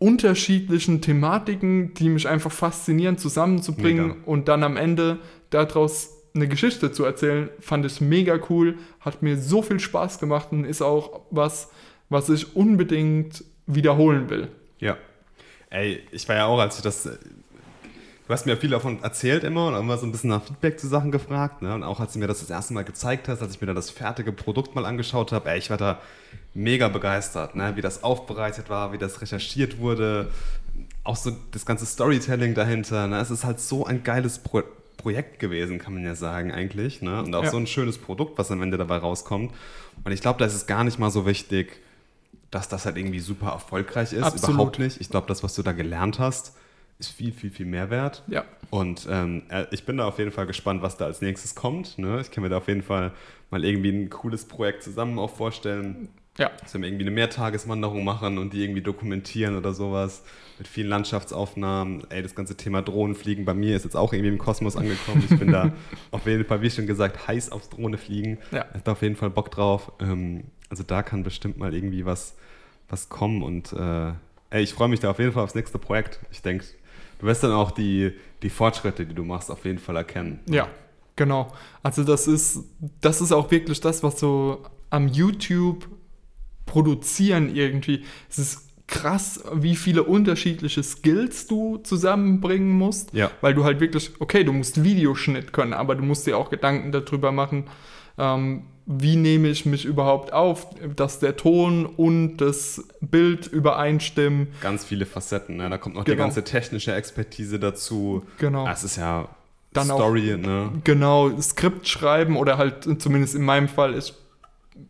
unterschiedlichen Thematiken, die mich einfach faszinieren, zusammenzubringen mega. und dann am Ende daraus eine Geschichte zu erzählen, fand ich mega cool, hat mir so viel Spaß gemacht und ist auch was, was ich unbedingt wiederholen will. Ja. Ey, ich war ja auch, als ich das. Du hast mir viel davon erzählt immer und immer so ein bisschen nach Feedback zu Sachen gefragt. Ne? Und auch als du mir das das erste Mal gezeigt hast, als ich mir dann das fertige Produkt mal angeschaut habe, ey, ich war da mega begeistert, ne? wie das aufbereitet war, wie das recherchiert wurde. Auch so das ganze Storytelling dahinter. Ne? Es ist halt so ein geiles Pro Projekt gewesen, kann man ja sagen, eigentlich. Ne? Und auch ja. so ein schönes Produkt, was am Ende dabei rauskommt. Und ich glaube, da ist es gar nicht mal so wichtig, dass das halt irgendwie super erfolgreich ist. Absolut. Überhaupt nicht. Ich glaube, das, was du da gelernt hast, ist viel, viel, viel mehr wert. Ja. Und ähm, äh, ich bin da auf jeden Fall gespannt, was da als nächstes kommt. Ne? Ich kann mir da auf jeden Fall mal irgendwie ein cooles Projekt zusammen auch vorstellen. Ja. Dass wir irgendwie eine Mehrtageswanderung machen und die irgendwie dokumentieren oder sowas. Mit vielen Landschaftsaufnahmen. Ey, das ganze Thema Drohnenfliegen bei mir ist jetzt auch irgendwie im Kosmos angekommen. Ich bin da auf jeden Fall, wie schon gesagt, heiß aufs Drohnefliegen. Ja. Ich habe da auf jeden Fall Bock drauf. Ähm, also da kann bestimmt mal irgendwie was, was kommen und äh, ey, ich freue mich da auf jeden Fall aufs nächste Projekt. Ich denke, du wirst dann auch die, die Fortschritte, die du machst, auf jeden Fall erkennen. Ja, genau. Also das ist, das ist auch wirklich das, was so am YouTube produzieren irgendwie. Es ist krass, wie viele unterschiedliche Skills du zusammenbringen musst, ja. weil du halt wirklich, okay, du musst Videoschnitt können, aber du musst dir auch Gedanken darüber machen, ähm, wie nehme ich mich überhaupt auf, dass der Ton und das Bild übereinstimmen. Ganz viele Facetten, ne? da kommt noch genau. die ganze technische Expertise dazu. Genau. Das ist ja Dann Story, auch, ne? Genau, Skript schreiben oder halt zumindest in meinem Fall ist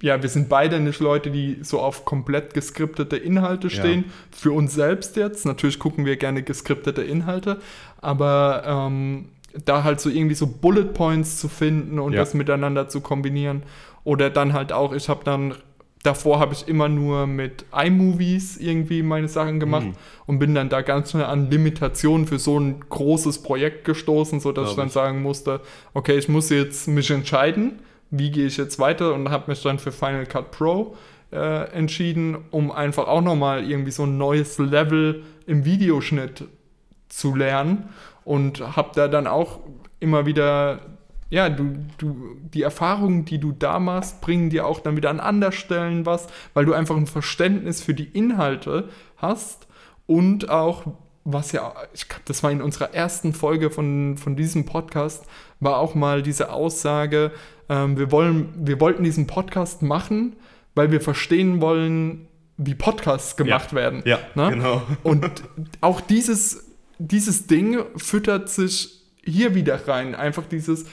ja, wir sind beide nicht Leute, die so auf komplett geskriptete Inhalte stehen. Ja. Für uns selbst jetzt. Natürlich gucken wir gerne geskriptete Inhalte, aber ähm, da halt so irgendwie so Bullet Points zu finden und ja. das miteinander zu kombinieren. Oder dann halt auch, ich habe dann, davor habe ich immer nur mit iMovies irgendwie meine Sachen gemacht mhm. und bin dann da ganz schnell an Limitationen für so ein großes Projekt gestoßen, sodass Glaube ich dann ich. sagen musste, okay, ich muss jetzt mich entscheiden, wie gehe ich jetzt weiter und habe mich dann für Final Cut Pro äh, entschieden, um einfach auch nochmal irgendwie so ein neues Level im Videoschnitt zu lernen und habe da dann auch immer wieder, ja, du, du, die Erfahrungen, die du da machst, bringen dir auch dann wieder an anderen Stellen was, weil du einfach ein Verständnis für die Inhalte hast und auch, was ja, ich glaube, das war in unserer ersten Folge von, von diesem Podcast, war auch mal diese Aussage, ähm, wir, wollen, wir wollten diesen Podcast machen, weil wir verstehen wollen, wie Podcasts gemacht ja, werden. Ja, ne? genau. Und auch dieses dieses Ding füttert sich hier wieder rein. Einfach dieses,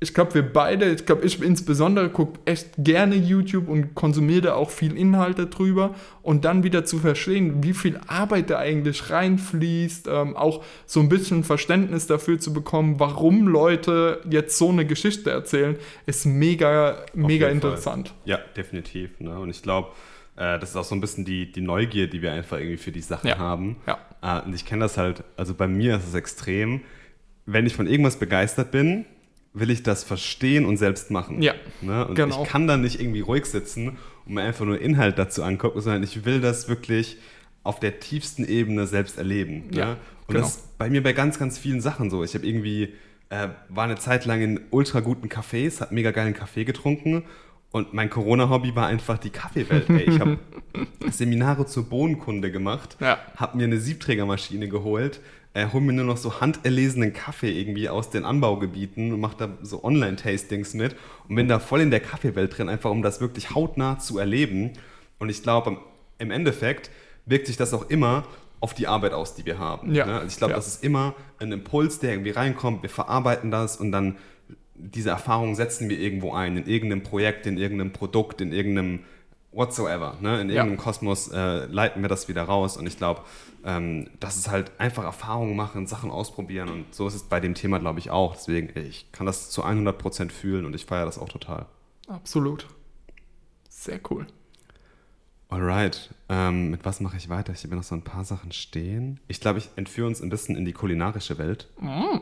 ich glaube, wir beide, ich glaube, ich insbesondere gucke echt gerne YouTube und konsumiere da auch viel Inhalte drüber und dann wieder zu verstehen, wie viel Arbeit da eigentlich reinfließt, ähm, auch so ein bisschen Verständnis dafür zu bekommen, warum Leute jetzt so eine Geschichte erzählen, ist mega, mega interessant. Fall. Ja, definitiv. Ne? Und ich glaube, äh, das ist auch so ein bisschen die, die Neugier, die wir einfach irgendwie für die Sachen Ja. haben. Ja. Äh, und ich kenne das halt, also bei mir ist es extrem, wenn ich von irgendwas begeistert bin, will ich das verstehen und selbst machen. Ja, Ne? Und genau. ich kann dann nicht irgendwie ruhig sitzen und mir einfach nur Inhalt dazu angucken, sondern ich will das wirklich auf der tiefsten Ebene selbst erleben. Ja, ne? Und genau. das ist bei mir bei ganz, ganz vielen Sachen so. Ich habe irgendwie, äh, war eine Zeit lang in ultra guten Cafés, habe mega geilen Kaffee getrunken und mein Corona-Hobby war einfach die Kaffeewelt. Ey. Ich habe Seminare zur Bohnenkunde gemacht, Ja. habe mir eine Siebträgermaschine geholt, äh, hol mir nur noch so handerlesenen Kaffee irgendwie aus den Anbaugebieten und mache da so Online-Tastings mit und bin da voll in der Kaffeewelt drin, einfach um das wirklich hautnah zu erleben. Und ich glaube, im Endeffekt wirkt sich das auch immer auf die Arbeit aus, die wir haben. Ja. Ne? Also ich glaube, Ja. das ist immer ein Impuls, der irgendwie reinkommt, wir verarbeiten das und dann diese Erfahrung setzen wir irgendwo ein, in irgendeinem Projekt, in irgendeinem Produkt, in irgendeinem whatsoever. Ne? In Ja. irgendeinem Kosmos äh, leiten wir das wieder raus. Und ich glaube, ähm, das ist halt einfach Erfahrungen machen, Sachen ausprobieren. Und so ist es bei dem Thema, glaube ich, auch. Deswegen, ich kann das zu 100% fühlen und ich feiere das auch total. Absolut. Sehr cool. Alright, ähm, mit was mache ich weiter? Ich habe noch so ein paar Sachen stehen. Ich glaube, ich entführe uns ein bisschen in die kulinarische Welt.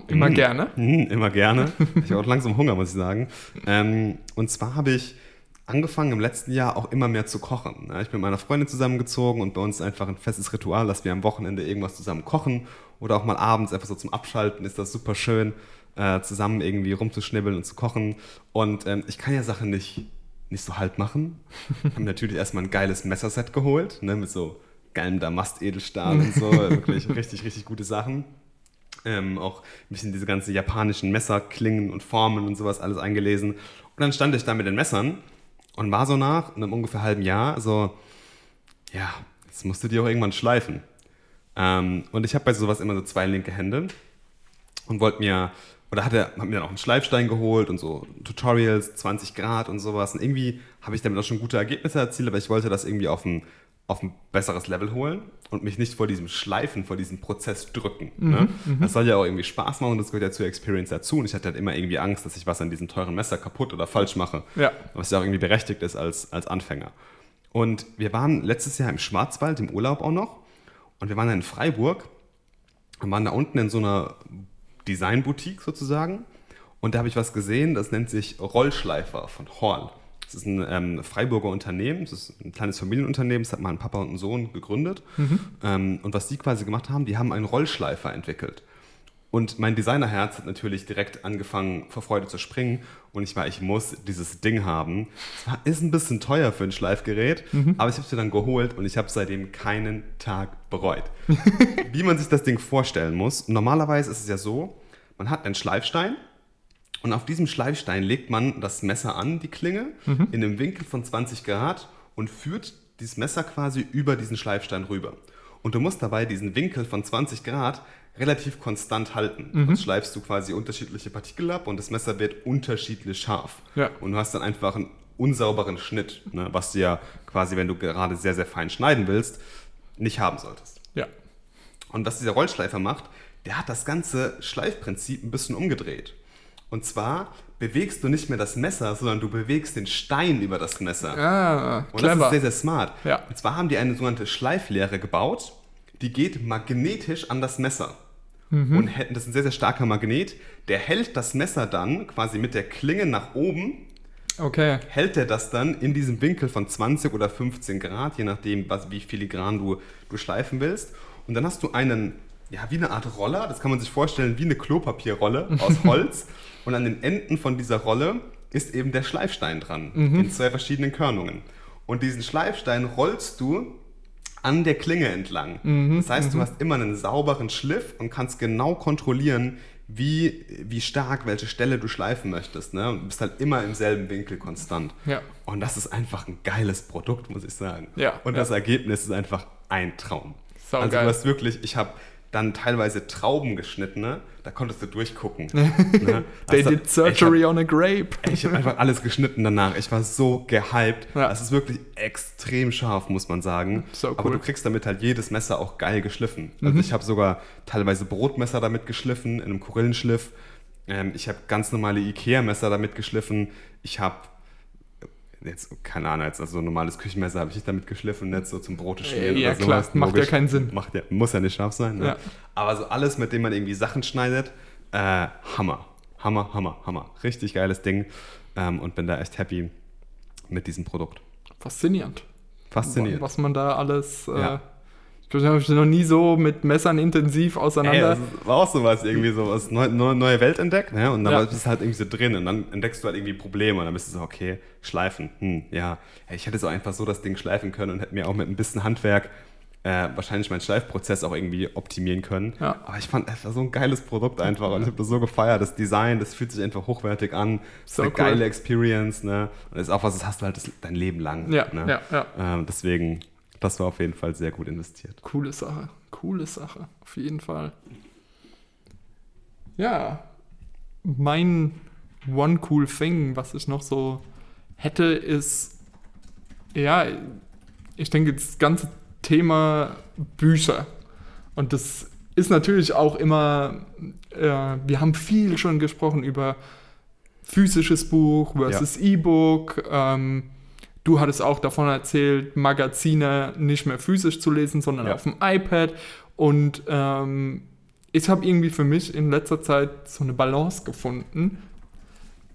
Immer Mhm. gerne. Mhm, immer gerne. Ich habe auch langsam Hunger, muss ich sagen. Ähm, und zwar habe ich angefangen im letzten Jahr auch immer mehr zu kochen. ne? Ich bin mit meiner Freundin zusammengezogen und bei uns einfach ein festes Ritual, dass wir am Wochenende irgendwas zusammen kochen oder auch mal abends einfach so zum Abschalten ist das super schön, äh, zusammen irgendwie rumzuschnibbeln und zu kochen. Und ähm, ich kann ja Sachen nicht, nicht so halt machen. habe mir natürlich erstmal ein geiles Messerset geholt, ne, mit so geilem Damastedelstahl und so. Wirklich richtig, richtig gute Sachen. Ähm, auch ein bisschen diese ganzen japanischen Messerklingen und Formen und sowas alles eingelesen. Und dann stand ich da mit den Messern und war so nach einem ungefähr halben Jahr so, ja, jetzt musst du die auch irgendwann schleifen. Ähm, und ich habe bei sowas immer so zwei linke Hände und wollte mir, oder hatte, hab mir dann auch einen Schleifstein geholt und so Tutorials, 20 Grad und sowas. Und irgendwie habe ich damit auch schon gute Ergebnisse erzielt, aber ich wollte das irgendwie auf ein, auf ein besseres Level holen und mich nicht vor diesem Schleifen, vor diesem Prozess drücken. ne? Das soll ja auch irgendwie Spaß machen und das gehört ja zur Experience dazu. Und ich hatte halt immer irgendwie Angst, dass ich was an diesem teuren Messer kaputt oder falsch mache. Ja. Was ja auch irgendwie berechtigt ist als, als Anfänger. Und wir waren letztes Jahr im Schwarzwald im Urlaub auch noch. Und wir waren in Freiburg und waren da unten in so einer Designboutique sozusagen. Und da habe ich was gesehen, das nennt sich Rollschleifer von Horl. Das ist ein ähm, Freiburger Unternehmen, das ist ein kleines Familienunternehmen, das hat mal ein Papa und ein Sohn gegründet. Ähm, und was die quasi gemacht haben, die haben einen Rollschleifer entwickelt. Und mein Designerherz hat natürlich direkt angefangen, vor Freude zu springen. Und ich war, ich muss dieses Ding haben. Es ist ein bisschen teuer für ein Schleifgerät, aber ich habe es mir dann geholt und ich habe seitdem keinen Tag bereut. Wie man sich das Ding vorstellen muss. Normalerweise ist es ja so, man hat einen Schleifstein und auf diesem Schleifstein legt man das Messer an, die Klinge, in einem Winkel von 20 Grad und führt dieses Messer quasi über diesen Schleifstein rüber. Und du musst dabei diesen Winkel von 20 Grad relativ konstant halten. Sonst schleifst du quasi unterschiedliche Partikel ab und das Messer wird unterschiedlich scharf. Ja. Und du hast dann einfach einen unsauberen Schnitt, ne, was du ja quasi, wenn du gerade sehr, sehr fein schneiden willst, nicht haben solltest. Ja. Und was dieser Rollschleifer macht, der hat das ganze Schleifprinzip ein bisschen umgedreht. Und zwar bewegst du nicht mehr das Messer, sondern du bewegst den Stein über das Messer. Ah, Und das ist clever. sehr, sehr smart. Ja. Und zwar haben die eine sogenannte Schleiflehre gebaut, die geht magnetisch an das Messer. Mhm. Und das ist ein sehr, sehr starker Magnet. Der hält das Messer dann quasi mit der Klinge nach oben Okay. hält er das dann in diesem Winkel von 20 oder 15 Grad, je nachdem, was, wie filigran du, du schleifen willst. Und dann hast du einen, ja, wie eine Art Roller, das kann man sich vorstellen wie eine Klopapierrolle aus Holz. Und an den Enden von dieser Rolle ist eben der Schleifstein dran, in zwei verschiedenen Körnungen. Und diesen Schleifstein rollst du an der Klinge entlang. das heißt, du hast immer einen sauberen Schliff und kannst genau kontrollieren, wie, wie stark welche Stelle du schleifen möchtest. Ne? Und du bist halt immer im selben Winkel konstant. Ja. Und das ist einfach ein geiles Produkt, muss ich sagen. Ja, Und ja. das Ergebnis ist einfach ein Traum. Sau also geil. du hast wirklich, ich habe dann teilweise Trauben geschnittene, da konntest du durchgucken. ne? They Also, did surgery on a grape. Ich habe einfach alles geschnitten danach. Ich war so gehypt. Ja. Es ist wirklich extrem scharf, muss man sagen. So Aber cool. Mhm. du kriegst damit halt jedes Messer auch geil geschliffen. Also ich habe sogar teilweise Brotmesser damit geschliffen, in einem Korillenschliff. Ähm, ich habe ganz normale Ikea-Messer damit geschliffen. Ich habe jetzt, keine Ahnung, jetzt also so ein normales Küchenmesser habe ich nicht damit geschliffen, nicht so zum Brote schmieren Ja, oder klar, sowas. macht ja keinen Sinn. Macht ja, muss ja nicht scharf sein. Ne? Ja. Aber so alles, mit dem man irgendwie Sachen schneidet, äh, Hammer. Hammer, Hammer, Hammer. Richtig geiles Ding. Ähm, und bin da echt happy mit diesem Produkt. Faszinierend. Faszinierend. Was man da alles. Äh, Ja. Ich glaube, ich habe mich noch nie so mit Messern intensiv Ey, auseinander. das ist- war auch sowas, irgendwie so was neu, neu, neue Welt entdeckt, ne? Und dann Ja. bist du halt irgendwie so drin und dann entdeckst du halt irgendwie Probleme und dann bist du so, okay, schleifen, hm, ja. Ey, Ich hätte so einfach so das Ding schleifen können und hätte mir auch mit ein bisschen Handwerk äh, wahrscheinlich meinen Schleifprozess auch irgendwie optimieren können. Ja. Aber ich fand, es war so ein geiles Produkt einfach und ich habe das so gefeiert. Das Design, das fühlt sich einfach hochwertig an. Das ist So eine cool. geile Experience, ne? Und das ist auch was, das hast du halt das, dein Leben lang. Ja, ne? ja, ja. Ähm, deswegen, das war auf jeden Fall sehr gut investiert. Coole Sache. Coole Sache. Auf jeden Fall. Ja. Mein One Cool Thing, was ich noch so hätte, ist, ja, ich denke, das ganze Thema Bücher. Und das ist natürlich auch immer, äh, wir haben viel schon gesprochen über physisches Buch versus E-Book. Ähm, du hattest auch davon erzählt, Magazine nicht mehr physisch zu lesen, sondern Ja. auf dem iPad. Und ähm, ich habe irgendwie für mich in letzter Zeit so eine Balance gefunden,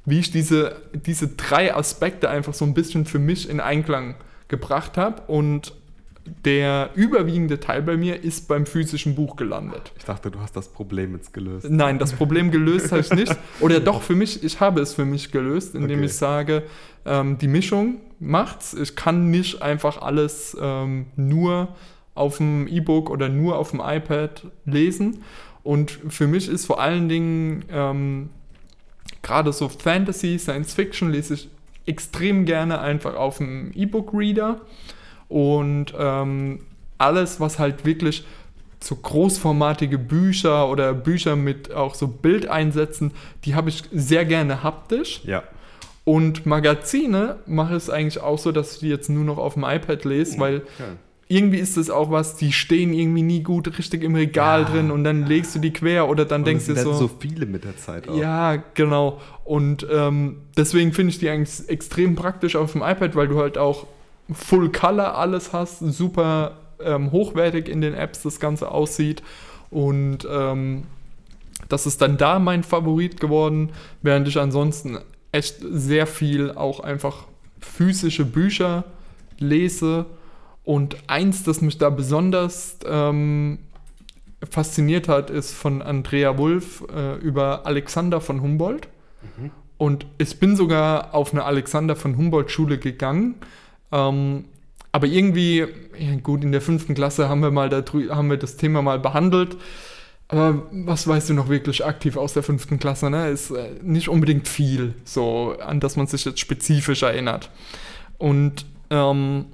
wie ich diese, diese drei Aspekte einfach so ein bisschen für mich in Einklang gebracht habe. Und der überwiegende Teil bei mir ist beim physischen Buch gelandet. Ich dachte, du hast das Problem jetzt gelöst. Nein, das Problem gelöst habe ich nicht. Oder doch, für mich, ich habe es für mich gelöst, indem Okay. ich sage, ähm, die Mischung macht's. Ich kann nicht einfach alles ähm, nur auf dem E-Book oder nur auf dem iPad lesen. Und für mich ist vor allen Dingen ähm, gerade so Fantasy, Science Fiction lese ich extrem gerne einfach auf dem E-Book-Reader. Und ähm, alles, was halt wirklich so großformatige Bücher oder Bücher mit auch so Bildeinsätzen, die habe ich sehr gerne haptisch. Ja. Und Magazine mache ich es eigentlich auch so, dass ich die jetzt nur noch auf dem iPad lese, weil Okay. irgendwie ist es auch was, die stehen irgendwie nie gut richtig im Regal Ja. drin und dann legst du die quer oder dann Und denkst du werden so, so viele mit der Zeit auch. ja, genau. Und ähm, deswegen finde ich die eigentlich extrem praktisch auf dem iPad, weil du halt auch Full Color alles hast, super ähm, hochwertig in den Apps das Ganze aussieht. Und ähm, das ist dann da mein Favorit geworden, während ich ansonsten echt sehr viel auch einfach physische Bücher lese. Und eins, das mich da besonders ähm, fasziniert hat, ist von Andrea Wulff äh, über Alexander von Humboldt. Und ich bin sogar auf eine Alexander von Humboldt-Schule gegangen. Ähm, aber irgendwie, ja gut, in der fünften Klasse haben wir mal da haben wir das Thema mal behandelt. Aber was weißt du noch wirklich aktiv aus der fünften Klasse? Ne? Ist äh, nicht unbedingt viel, so an das man sich jetzt spezifisch erinnert. Und ähm,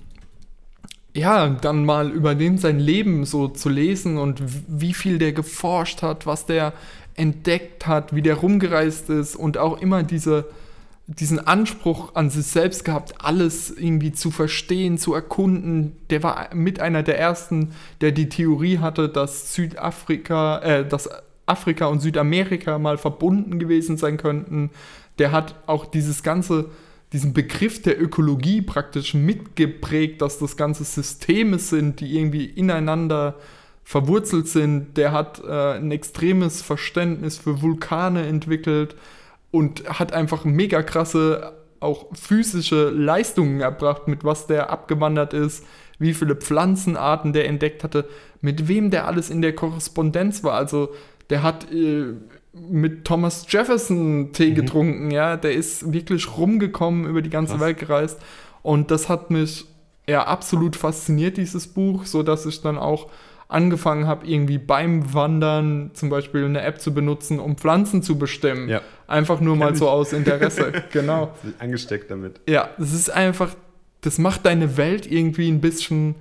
ja, dann mal über den sein Leben so zu lesen und wie viel der geforscht hat, was der entdeckt hat, wie der rumgereist ist und auch immer diese, diesen Anspruch an sich selbst gehabt, alles irgendwie zu verstehen, zu erkunden. Der war mit einer der ersten, der die Theorie hatte, dass Südafrika, äh, dass Afrika und Südamerika mal verbunden gewesen sein könnten. Der hat auch dieses ganze, diesen Begriff der Ökologie praktisch mitgeprägt, dass das ganze Systeme sind, die irgendwie ineinander verwurzelt sind. Der hat äh, ein extremes Verständnis für Vulkane entwickelt und hat einfach mega krasse auch physische Leistungen erbracht, mit was der abgewandert ist, wie viele Pflanzenarten der entdeckt hatte, mit wem der alles in der Korrespondenz war. Also der hat äh, mit Thomas Jefferson Tee getrunken, ja, der ist wirklich rumgekommen, über die ganze Krass. Welt gereist und das hat mich ja absolut fasziniert, dieses Buch, so dass ich dann auch angefangen habe, irgendwie beim Wandern zum Beispiel eine App zu benutzen, um Pflanzen zu bestimmen. Ja. Einfach nur mal so aus Interesse. genau. Angesteckt damit. Ja, das ist einfach, das macht deine Welt irgendwie ein bisschen,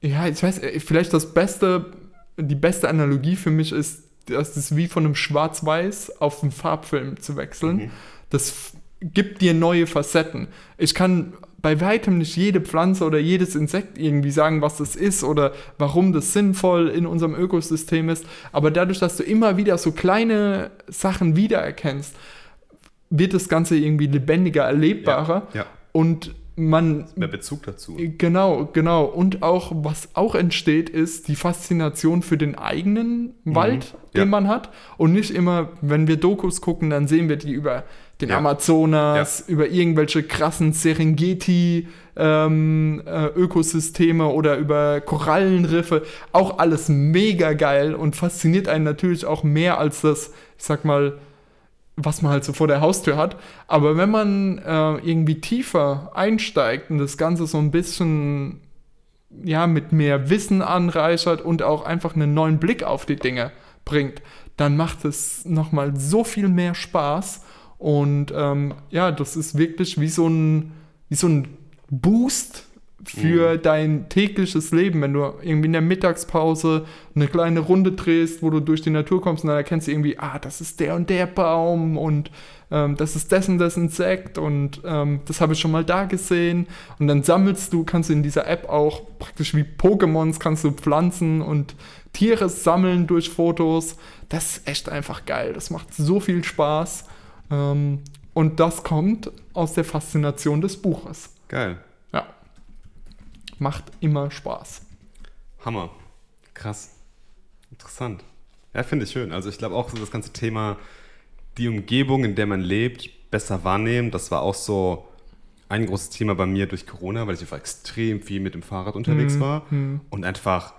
ja, ich weiß, äh, vielleicht das beste die beste Analogie für mich ist, das ist wie von einem Schwarz-Weiß auf einen Farbfilm zu wechseln. Mhm. Das gibt dir neue Facetten. Ich kann bei weitem nicht jede Pflanze oder jedes Insekt irgendwie sagen, was das ist oder warum das sinnvoll in unserem Ökosystem ist. Aber dadurch, dass du immer wieder so kleine Sachen wiedererkennst, wird das Ganze irgendwie lebendiger, erlebbarer. Ja, ja. Und man Mehr Bezug dazu. Genau, genau. Und auch, was auch entsteht, ist die Faszination für den eigenen Wald, den Mhm. Ja. man hat. Und nicht immer, wenn wir Dokus gucken, dann sehen wir die über den Ja. Amazonas, über irgendwelche krassen Serengeti. Ähm, äh, Ökosysteme oder über Korallenriffe, auch alles mega geil und fasziniert einen natürlich auch mehr als das, ich sag mal, was man halt so vor der Haustür hat. Aber wenn man äh, irgendwie tiefer einsteigt und das Ganze so ein bisschen ja, mit mehr Wissen anreichert und auch einfach einen neuen Blick auf die Dinge bringt, dann macht es nochmal so viel mehr Spaß. Und ähm, ja, das ist wirklich wie so ein, wie so ein Boost für dein tägliches Leben, wenn du irgendwie in der Mittagspause eine kleine Runde drehst, wo du durch die Natur kommst und dann erkennst du irgendwie, ah, das ist der und der Baum und ähm, das ist dessen das Insekt und ähm, das habe ich schon mal da gesehen und dann sammelst du, kannst du in dieser App auch praktisch wie Pokémons kannst du Pflanzen und Tiere sammeln durch Fotos. Das ist echt einfach geil. Das macht so viel Spaß. Ähm, und das kommt aus der Faszination des Buches. Geil. Ja. Macht immer Spaß. Hammer. Krass. Interessant. Ja, finde ich schön. Also ich glaube auch so das ganze Thema, die Umgebung, in der man lebt, besser wahrnehmen, das war auch so ein großes Thema bei mir durch Corona, weil ich einfach extrem viel mit dem Fahrrad unterwegs Mhm, war mhm. und einfach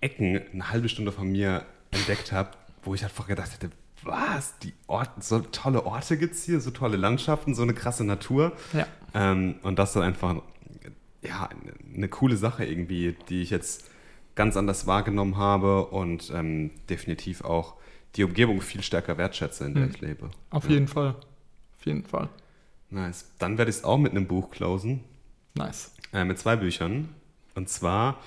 Ecken eine halbe Stunde von mir entdeckt habe, wo ich einfach gedacht hätte, was, die Orte, so tolle Orte gibt es hier, so tolle Landschaften, so eine krasse Natur. Ja. Ähm, und das ist einfach ja, eine coole Sache irgendwie, die ich jetzt ganz anders wahrgenommen habe und ähm, definitiv auch die Umgebung viel stärker wertschätze, in der Mhm. ich lebe. Auf Ja. jeden Fall. Auf jeden Fall. Nice. Dann werde ich es auch mit einem Buch closen, Nice. äh, mit zwei Büchern. Und zwar,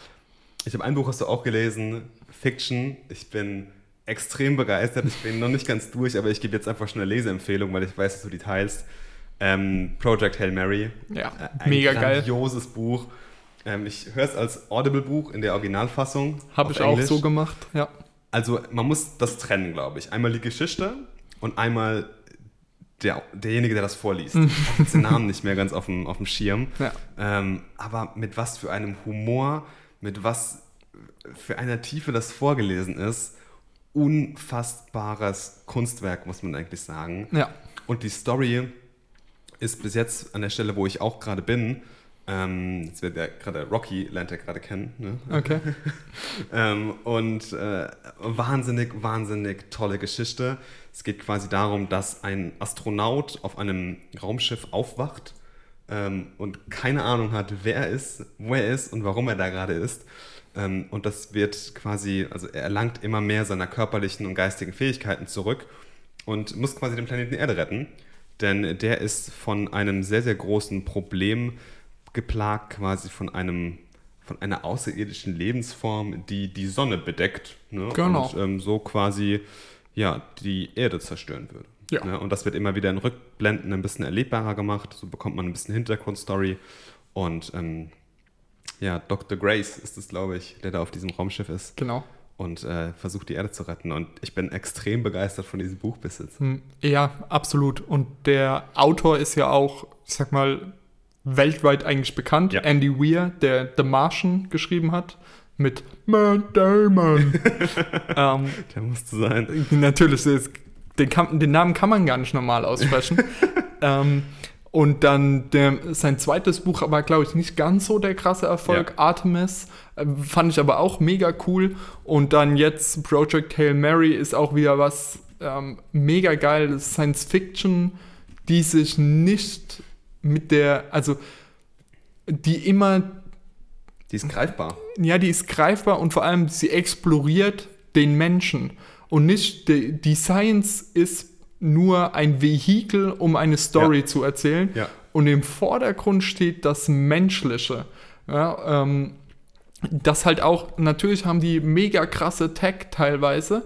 ich habe ein Buch, hast du auch gelesen, Fiction. Ich bin extrem begeistert. Ich bin noch nicht ganz durch, aber ich gebe jetzt einfach schon eine Leseempfehlung, weil ich weiß, dass du die teilst. Ähm, Project Hail Mary. Ja, Äh, ein mega geil. grandioses Buch. Ähm, ich höre es als Audible-Buch in der Originalfassung. Habe ich auch Englisch. so gemacht. Ja. Also man muss das trennen, glaube ich. Einmal die Geschichte und einmal der, derjenige, der das vorliest. Ich habe den Namen nicht mehr ganz auf dem, auf dem Schirm. Ja. Ähm, aber mit was für einem Humor, mit was für einer Tiefe das vorgelesen ist. Unfassbares Kunstwerk, muss man eigentlich sagen. Ja. Und die Story ist bis jetzt an der Stelle, wo ich auch gerade bin. Ähm, jetzt wird ja gerade Rocky, lernt er gerade kennen. Ne? Okay. Ähm, und äh, wahnsinnig, wahnsinnig tolle Geschichte. Es geht quasi darum, dass ein Astronaut auf einem Raumschiff aufwacht ähm, und keine Ahnung hat, wer er ist, wo er ist und warum er da gerade ist. Ähm, und das wird quasi, also er erlangt immer mehr seiner körperlichen und geistigen Fähigkeiten zurück und muss quasi den Planeten Erde retten. Denn der ist von einem sehr, sehr großen Problem geplagt, quasi von einem von einer außerirdischen Lebensform, die die Sonne bedeckt. Ne? Genau. Und ähm, so quasi ja, die Erde zerstören würde. Ja. Ne? Und das wird immer wieder in Rückblenden ein bisschen erlebbarer gemacht. So bekommt man ein bisschen Hintergrundstory. Und ähm, ja, Dr. Grace ist es, glaube ich, der da auf diesem Raumschiff ist Genau. und äh, versucht, die Erde zu retten. Und ich bin extrem begeistert von diesem Buch bis jetzt. Hm, Ja, absolut. Und der Autor ist ja auch, ich sag mal, weltweit eigentlich bekannt. Ja. Andy Weir, der The Martian geschrieben hat, mit Matt Damon. ähm, Der musste sein. natürlich, ist, den, kann, den Namen kann man gar nicht normal aussprechen. ähm, und dann der, sein zweites Buch war, glaube ich, nicht ganz so der krasse Erfolg, Ja. Artemis. Äh, fand ich aber auch mega cool. Und dann jetzt Project Hail Mary ist auch wieder was ähm, mega geil. Science Fiction, die sich nicht mit der, also die immer Die ist greifbar. ja, die ist greifbar und vor allem sie exploriert den Menschen. Und nicht, die, die Science ist nur ein Vehikel, um eine Story Ja. zu erzählen. Ja. Und im Vordergrund steht das Menschliche. Ja, ähm, das halt auch, natürlich haben die mega krasse Tech teilweise,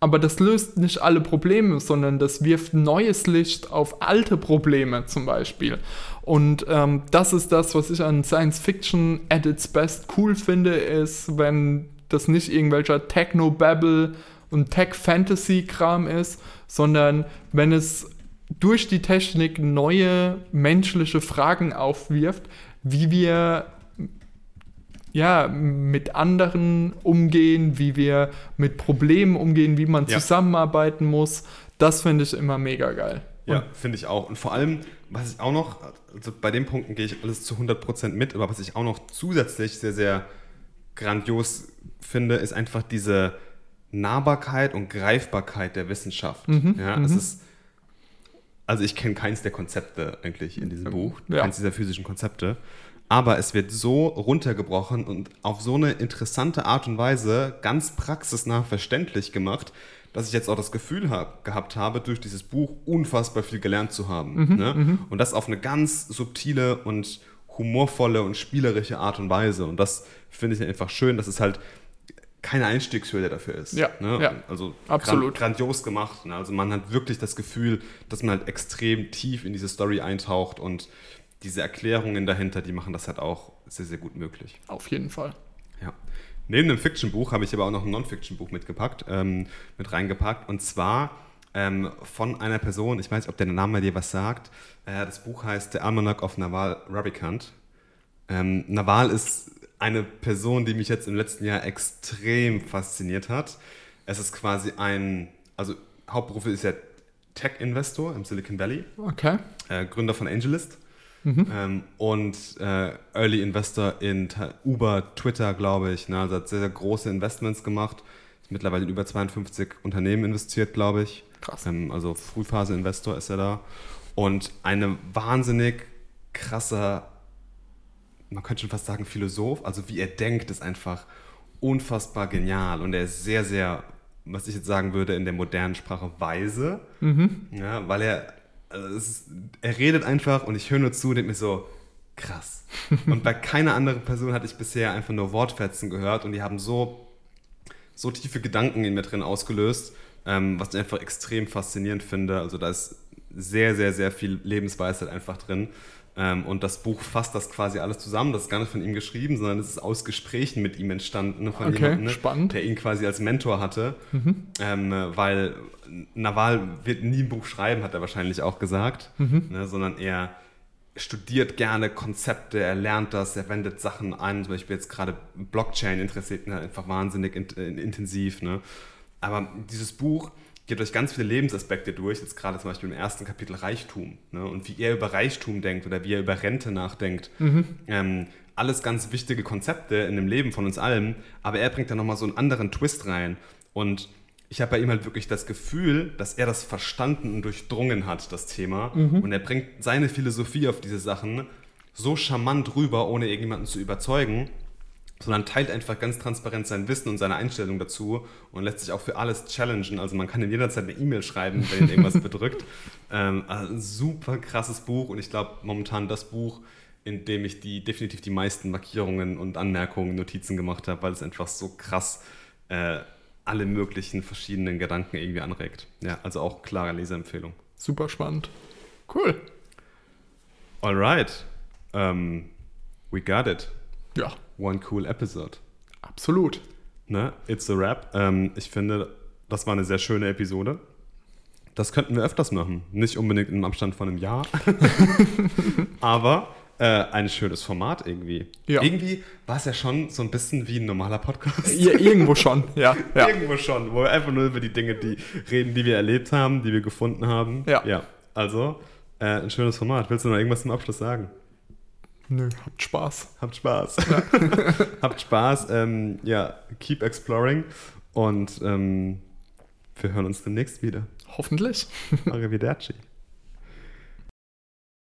aber das löst nicht alle Probleme, sondern das wirft neues Licht auf alte Probleme zum Beispiel. Und ähm, das ist das, was ich an Science Fiction at its best cool finde, ist, wenn das nicht irgendwelcher Techno-Babble und Tech-Fantasy-Kram ist, sondern wenn es durch die Technik neue menschliche Fragen aufwirft, wie wir ja, mit anderen umgehen, wie wir mit Problemen umgehen, wie man ja. zusammenarbeiten muss. Das finde ich immer mega geil. Ja, finde ich auch. Und vor allem, was ich auch noch, also bei den Punkten gehe ich alles zu 100% mit, aber was ich auch noch zusätzlich sehr, sehr grandios finde, ist einfach diese Nahbarkeit und Greifbarkeit der Wissenschaft. Mhm, ja, es mhm. ist, also ich kenne keins der Konzepte eigentlich in diesem Buch, ja. keins dieser physischen Konzepte aber es wird so runtergebrochen und auf so eine interessante Art und Weise ganz praxisnah verständlich gemacht, dass ich jetzt auch das Gefühl hab, gehabt habe, durch dieses Buch unfassbar viel gelernt zu haben. Mhm, ne? Mhm. Und das auf eine ganz subtile und humorvolle und spielerische Art und Weise. Und das finde ich einfach schön, dass es halt keine Einstiegshürde dafür ist. Ja, ne? ja also absolut. grandios gemacht. Ne? Also man hat wirklich das Gefühl, dass man halt extrem tief in diese Story eintaucht und diese Erklärungen dahinter, die machen das halt auch sehr, sehr gut möglich. Auf jeden Fall. Ja. Neben dem Fiction-Buch habe ich aber auch noch ein Non-Fiction-Buch mitgepackt, ähm, mit reingepackt. Und zwar ähm, von einer Person, ich weiß nicht, ob der Name dir was sagt. Äh, das Buch heißt The Almanac of Naval Ravikant. Ähm, Naval ist eine Person, die mich jetzt im letzten Jahr extrem fasziniert hat. Es ist quasi ein, also Hauptberuf ist ja Tech-Investor im Silicon Valley. Okay. Äh, Gründer von AngelList. Mhm. Ähm, und äh, Early Investor in Uber, Twitter, glaube ich. Ne? Also hat sehr, sehr große Investments gemacht. Ist mittlerweile in über 52 Unternehmen investiert, glaube ich. Krass. Ähm, also Frühphase-Investor ist er da. Und eine wahnsinnig krasser, man könnte schon fast sagen, Philosoph. Also wie er denkt, ist einfach unfassbar genial. Und er ist sehr, sehr, was ich jetzt sagen würde, in der modernen Sprache weise. Mhm. Ja, weil er also ist, er redet einfach und ich höre nur zu und denke mir so, krass. Und bei keiner anderen Person hatte ich bisher einfach nur Wortfetzen gehört und die haben so, so tiefe Gedanken in mir drin ausgelöst, ähm, was ich einfach extrem faszinierend finde. Also da ist sehr, sehr, sehr viel Lebensweisheit einfach drin. Ähm, und das Buch fasst das quasi alles zusammen. Das ist gar nicht von ihm geschrieben, sondern es ist aus Gesprächen mit ihm entstanden. Von okay, jemandem, ne, spannend. der ihn quasi als Mentor hatte. Mhm. Ähm, weil Naval wird nie ein Buch schreiben, hat er wahrscheinlich auch gesagt, mhm. ne, sondern er studiert gerne Konzepte, er lernt das, er wendet Sachen ein. Zum Beispiel jetzt gerade Blockchain interessiert ihn halt einfach wahnsinnig in, in, intensiv. Ne? Aber dieses Buch geht durch ganz viele Lebensaspekte durch, jetzt gerade zum Beispiel im ersten Kapitel Reichtum ne? und wie er über Reichtum denkt oder wie er über Rente nachdenkt. Mhm. Ähm, alles ganz wichtige Konzepte in dem Leben von uns allen, aber er bringt da nochmal so einen anderen Twist rein und ich habe bei ihm halt wirklich das Gefühl, dass er das verstanden und durchdrungen hat, das Thema. Mhm. Und er bringt seine Philosophie auf diese Sachen so charmant rüber, ohne irgendjemanden zu überzeugen, sondern teilt einfach ganz transparent sein Wissen und seine Einstellung dazu und lässt sich auch für alles challengen. Also man kann ihm jederzeit eine E-Mail schreiben, wenn ihn irgendwas bedrückt. Ähm, also ein super krasses Buch und ich glaube momentan das Buch, in dem ich die definitiv die meisten Markierungen und Anmerkungen, Notizen gemacht habe, weil es einfach so krass äh, alle möglichen verschiedenen Gedanken irgendwie anregt. Ja, also auch klare Leseempfehlung. Super spannend. Cool. Alright. Um, ähm, we got it. Ja. One cool episode. Absolut. Ne? It's a wrap. Ähm, ich finde, das war eine sehr schöne Episode. Das könnten wir öfters machen. Nicht unbedingt im Abstand von einem Jahr. Aber äh, ein schönes Format irgendwie. Ja. Irgendwie war es ja schon so ein bisschen wie ein normaler Podcast. Ja, irgendwo schon, ja, ja. Irgendwo schon, wo wir einfach nur über die Dinge die reden, die wir erlebt haben, die wir gefunden haben. Ja. ja. Also, äh, ein schönes Format. Willst du noch irgendwas zum Abschluss sagen? Nö, habt Spaß. Habt Spaß. Ja. habt Spaß. Ähm, ja, keep exploring. Und ähm, wir hören uns demnächst wieder. Hoffentlich. Arrivederci.